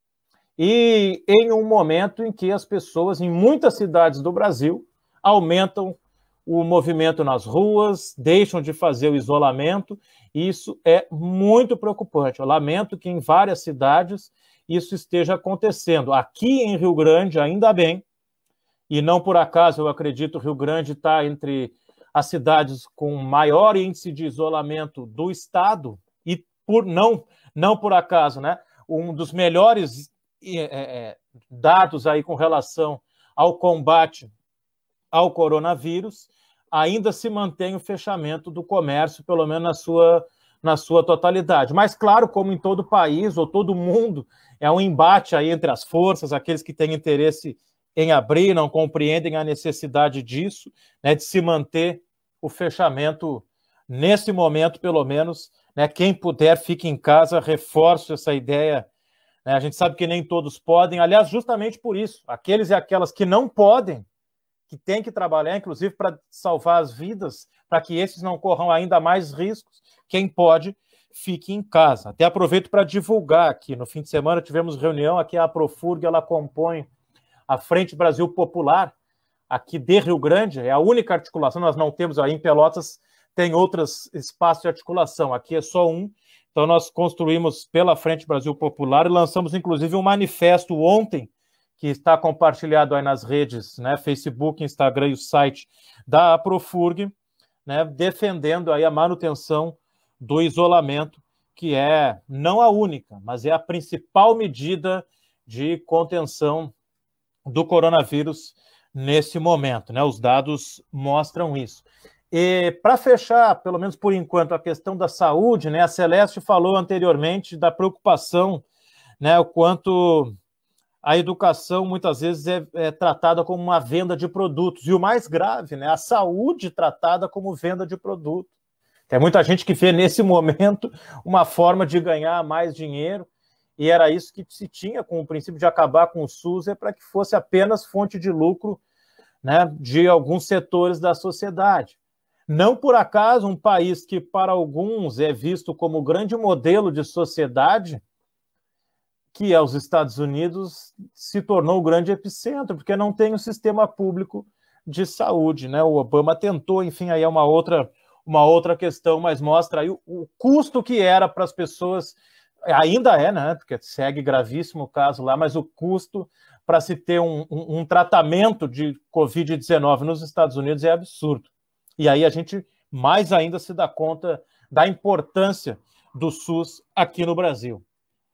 e em um momento em que as pessoas em muitas cidades do Brasil aumentam o movimento nas ruas, deixam de fazer o isolamento. Isso é muito preocupante. Eu lamento que em várias cidades isso esteja acontecendo. Aqui em Rio Grande, ainda bem, e não por acaso eu acredito Rio Grande está entre as cidades com maior índice de isolamento do estado e por não não por acaso, né? Um dos melhores é, é, dados aí com relação ao combate ao coronavírus, ainda se mantém o fechamento do comércio, pelo menos na sua, na sua totalidade. Mas, claro, como em todo país ou todo mundo, é um embate aí entre as forças, aqueles que têm interesse em abrir, não compreendem a necessidade disso, né, de se manter o fechamento nesse momento, pelo menos. Né, quem puder, fique em casa, reforço essa ideia né? A gente sabe que nem todos podem, aliás, justamente por isso, aqueles e aquelas que não podem, que têm que trabalhar, inclusive para salvar as vidas, para que esses não corram ainda mais riscos, quem pode, fique em casa. Até aproveito para divulgar aqui, no fim de semana tivemos reunião, aqui a Profurg, ela compõe a Frente Brasil Popular, aqui de Rio Grande, é a única articulação, nós não temos aí em Pelotas, tem outros espaços de articulação, aqui é só um, então, nós construímos pela Frente Brasil Popular e lançamos, inclusive, um manifesto ontem, que está compartilhado aí nas redes, né, Facebook, Instagram e o site da Aprofurg, né, defendendo aí a manutenção do isolamento, que é não a única, mas é a principal medida de contenção do coronavírus nesse momento, né? Os dados mostram isso. E para fechar, pelo menos por enquanto, a questão da saúde, né? A Celeste falou anteriormente da preocupação, né? O quanto a educação muitas vezes é, é, tratada como uma venda de produtos. E o mais grave, né? A saúde tratada como venda de produto. Tem muita gente que vê nesse momento uma forma de ganhar mais dinheiro, e era isso que se tinha com o princípio de acabar com o SUS, é para que fosse apenas fonte de lucro né, de alguns setores da sociedade. Não por acaso, um país que para alguns é visto como grande modelo de sociedade, que é os Estados Unidos, se tornou o grande epicentro, porque não tem um sistema público de saúde, né? O Obama tentou, enfim, aí é uma outra uma outra questão, mas mostra aí o, o custo que era para as pessoas, ainda é, né? Porque segue gravíssimo o caso lá, mas o custo para se ter um, um, um tratamento de Covid-19 nos Estados Unidos é absurdo. E aí a gente mais ainda se dá conta da importância do SUS aqui no Brasil.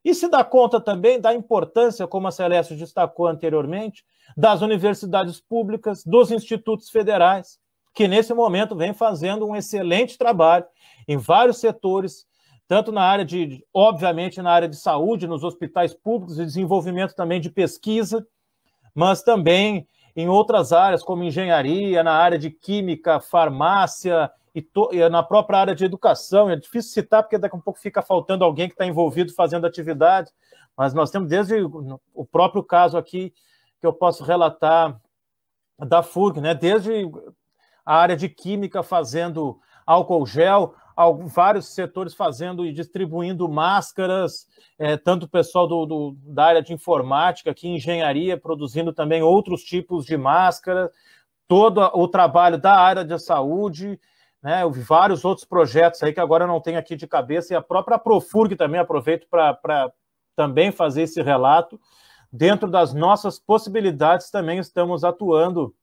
E se dá conta também da importância, como a Celeste destacou anteriormente, das universidades públicas, dos institutos federais, que nesse momento vem fazendo um excelente trabalho em vários setores, tanto na área de, obviamente, na área de saúde, nos hospitais públicos, e desenvolvimento também de pesquisa, mas também em outras áreas, como engenharia, na área de química, farmácia e, to, e, na própria área de educação. É difícil citar, porque daqui a pouco fica faltando alguém que está envolvido fazendo atividade, mas nós temos desde o próprio caso aqui que eu posso relatar da FURG, né? desde a área de química fazendo álcool gel, vários setores fazendo e distribuindo máscaras, é, tanto o pessoal do, do, da área de informática, aqui engenharia, produzindo também outros tipos de máscara, todo o trabalho da área de saúde, né, vários outros projetos aí que agora não tenho aqui de cabeça, e a própria Profurg também aproveito para também fazer esse relato. Dentro das nossas possibilidades, também estamos atuando,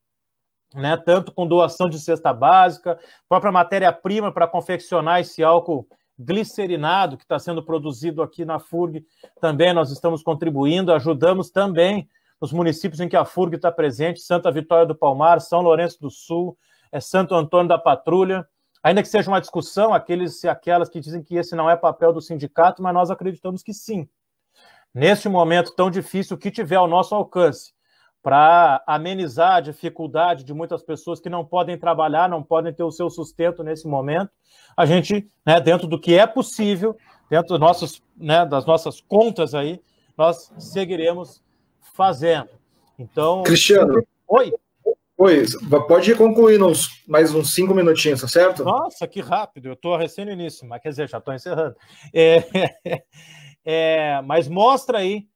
né, tanto com doação de cesta básica, própria matéria-prima para confeccionar esse álcool glicerinado que está sendo produzido aqui na FURG, também nós estamos contribuindo, ajudamos também os municípios em que a FURG está presente, Santa Vitória do Palmar, São Lourenço do Sul, é Santo Antônio da Patrulha, ainda que seja uma discussão, aqueles e aquelas que dizem que esse não é papel do sindicato, mas nós acreditamos que sim. Neste momento tão difícil, o que tiver ao nosso alcance para amenizar a dificuldade de muitas pessoas que não podem trabalhar, não podem ter o seu sustento nesse momento, a gente, né, dentro do que é possível, dentro dos nossos, né, das nossas contas aí, nós seguiremos fazendo. Então. Cristiano. Oi. Oi, pode ir concluindo uns, mais uns cinco minutinhos, tá certo? Nossa, que rápido, eu estou recém no início, mas quer dizer, já estou encerrando. É, é, mas mostra aí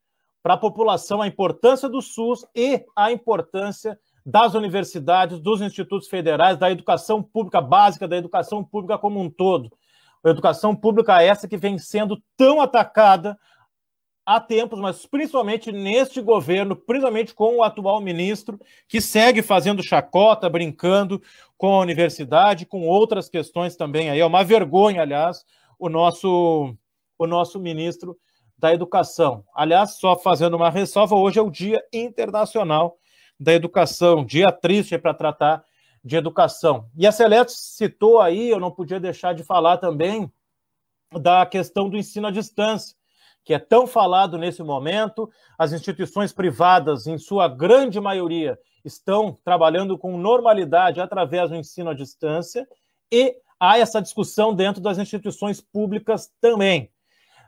para a população a importância do SUS e a importância das universidades, dos institutos federais, da educação pública básica, da educação pública como um todo. A educação pública essa que vem sendo tão atacada há tempos, mas principalmente neste governo, principalmente com o atual ministro, que segue fazendo chacota, brincando com a universidade, com outras questões também aí. É uma vergonha, aliás, o nosso, o nosso ministro da Educação. Aliás, só fazendo uma ressalva, hoje é o Dia Internacional da Educação, dia triste para tratar de educação. E a Celeste citou aí, eu não podia deixar de falar também da questão do ensino à distância que é tão falado nesse momento. As instituições privadas, em sua grande maioria, estão trabalhando com normalidade através do ensino à distância, e há essa discussão dentro das instituições públicas também.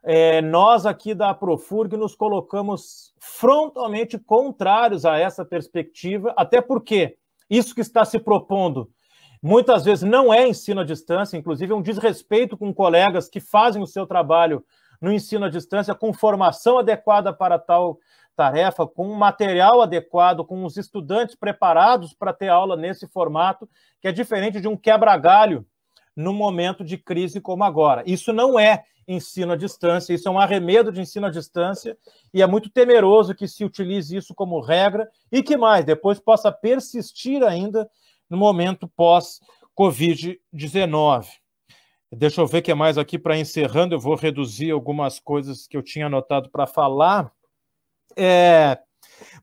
É, nós aqui da Profurg nos colocamos frontalmente contrários a essa perspectiva, até porque isso que está se propondo muitas vezes não é ensino à distância, inclusive é um desrespeito com colegas que fazem o seu trabalho no ensino à distância, com formação adequada para tal tarefa, com material adequado, com os estudantes preparados para ter aula nesse formato, que é diferente de um quebra-galho no momento de crise como agora. Isso não é ensino à distância, isso é um arremedo de ensino à distância, e é muito temeroso que se utilize isso como regra e que mais, depois possa persistir ainda no momento pós-Covid-19. Deixa eu ver o que é mais aqui para encerrando. Eu vou reduzir algumas coisas que eu tinha anotado para falar. É...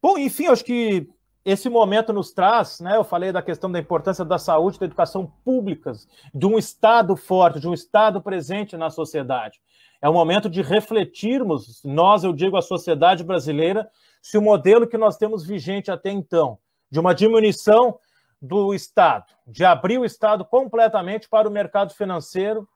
Bom, enfim, acho que esse momento nos traz, né? Eu falei da questão da importância da saúde, da educação públicas, de um Estado forte, de um Estado presente na sociedade. É o momento de refletirmos, nós, eu digo, a sociedade brasileira, se o modelo que nós temos vigente até então, de uma diminuição do Estado, de abrir o Estado completamente para o mercado financeiro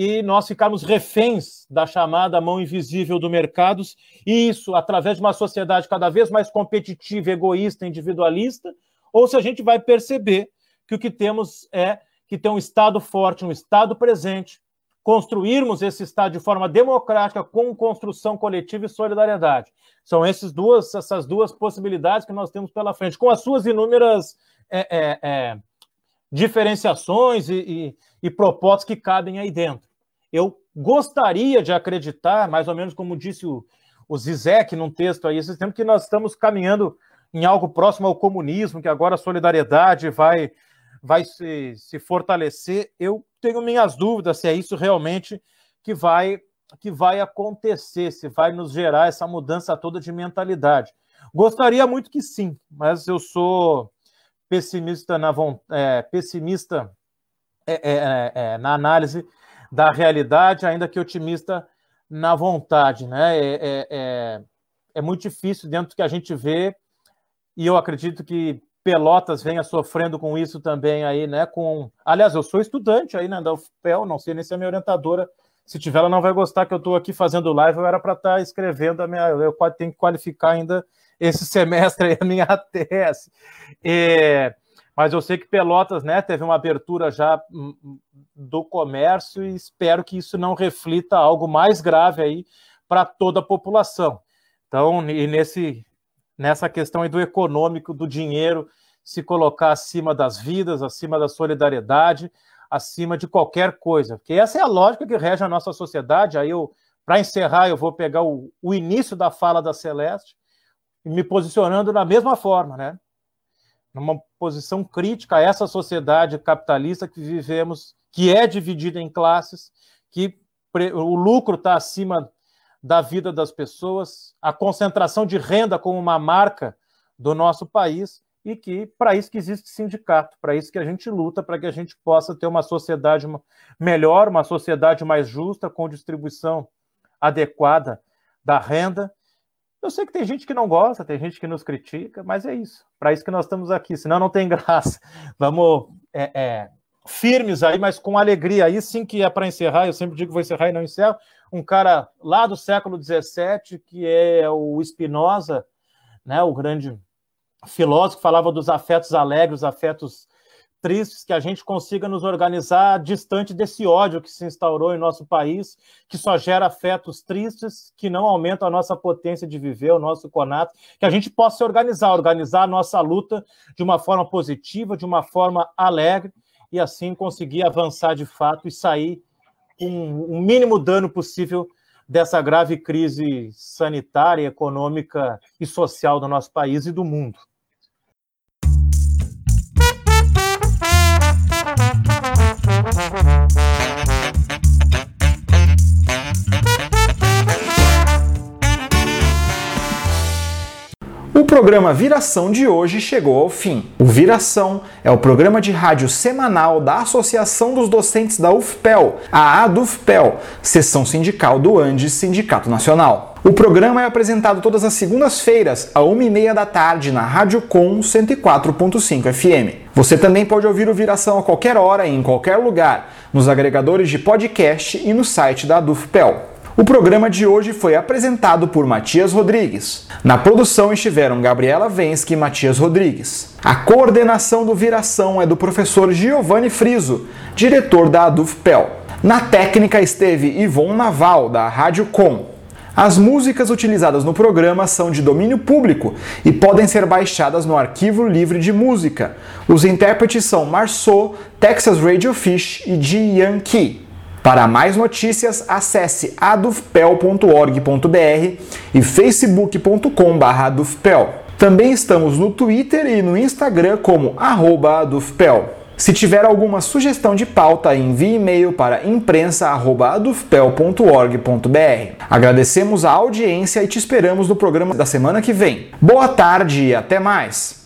e nós ficarmos reféns da chamada mão invisível do mercado, e isso através de uma sociedade cada vez mais competitiva, egoísta, individualista, ou se a gente vai perceber que o que temos é que ter um Estado forte, um Estado presente, construirmos esse Estado de forma democrática, com construção coletiva e solidariedade. São essas duas, essas duas possibilidades que nós temos pela frente, com as suas inúmeras é, é, é, diferenciações e, e, e propostas que cabem aí dentro. Eu gostaria de acreditar, mais ou menos como disse o, o Zizek num texto aí, esse tempo que nós estamos caminhando em algo próximo ao comunismo, que agora a solidariedade vai, vai se, se fortalecer. Eu tenho minhas dúvidas se é isso realmente que vai, que vai acontecer, se vai nos gerar essa mudança toda de mentalidade. Gostaria muito que sim, mas eu sou pessimista na, é, pessimista é é, é, é, na análise da realidade, ainda que otimista na vontade. Né? É, é, é, muito difícil dentro do que a gente vê, e eu acredito que Pelotas venha sofrendo com isso também aí, né? Com, aliás, eu sou estudante aí, né, da UFPEL, não sei nem se a minha orientadora, se tiver, ela não vai gostar que eu estou aqui fazendo live, eu era para estar tá escrevendo a minha, eu tenho que qualificar ainda esse semestre a minha tese. É, mas eu sei que Pelotas né, teve uma abertura já hum, hum, do comércio e espero que isso não reflita algo mais grave aí para toda a população. Então, e nesse, nessa questão aí do econômico, do dinheiro, se colocar acima das vidas, acima da solidariedade, acima de qualquer coisa. Porque essa é a lógica que rege a nossa sociedade. Aí eu, para encerrar, eu vou pegar o, o início da fala da Celeste e me posicionando na mesma forma, né? Numa posição crítica a essa sociedade capitalista que vivemos, que é dividida em classes, que o lucro está acima da vida das pessoas, a concentração de renda como uma marca do nosso país e que para isso que existe sindicato, para isso que a gente luta, para que a gente possa ter uma sociedade melhor, uma sociedade mais justa, com distribuição adequada da renda. Eu sei que tem gente que não gosta, tem gente que nos critica, mas é isso. Para isso que nós estamos aqui, senão não tem graça. Vamos é, é, firmes aí, mas com alegria. Aí sim que é para encerrar, eu sempre digo que vou encerrar e não encerro. Um cara lá do século XVII, que é o Spinoza, né, o grande filósofo, falava dos afetos alegres, afetos tristes, que a gente consiga nos organizar distante desse ódio que se instaurou em nosso país, que só gera afetos tristes, que não aumenta a nossa potência de viver, o nosso conato, que a gente possa se organizar, organizar a nossa luta de uma forma positiva, de uma forma alegre, e assim conseguir avançar de fato e sair com o mínimo dano possível dessa grave crise sanitária, econômica e social do nosso país e do mundo. O programa Viração de hoje chegou ao fim. O Viração é o programa de rádio semanal da Associação dos Docentes da UFPEL, a ADUFPEL, seção sindical do Andes Sindicato Nacional. O programa é apresentado todas as segundas-feiras, à 1h30 da tarde, na Rádio Com 104.5 FM. Você também pode ouvir o Viração a qualquer hora e em qualquer lugar, nos agregadores de podcast e no site da ADUFPEL. O programa de hoje foi apresentado por Matias Rodrigues. Na produção estiveram Gabriela Vensky e Matias Rodrigues. A coordenação do Viração é do professor Giovanni Friso, diretor da ADUFPEL. Na técnica esteve Ivon Naval, da Rádio Com. As músicas utilizadas no programa são de domínio público e podem ser baixadas no Arquivo Livre de Música. Os intérpretes são Marceau, Texas Radio Fish e Ji Yankee. Para mais notícias, acesse adufpel.org.br e facebook.com/adufpel. Também estamos no Twitter e no Instagram como @adufpel. Se tiver alguma sugestão de pauta, envie e-mail para imprensa@adufpel.org.br. Agradecemos a audiência e te esperamos no programa da semana que vem. Boa tarde e até mais.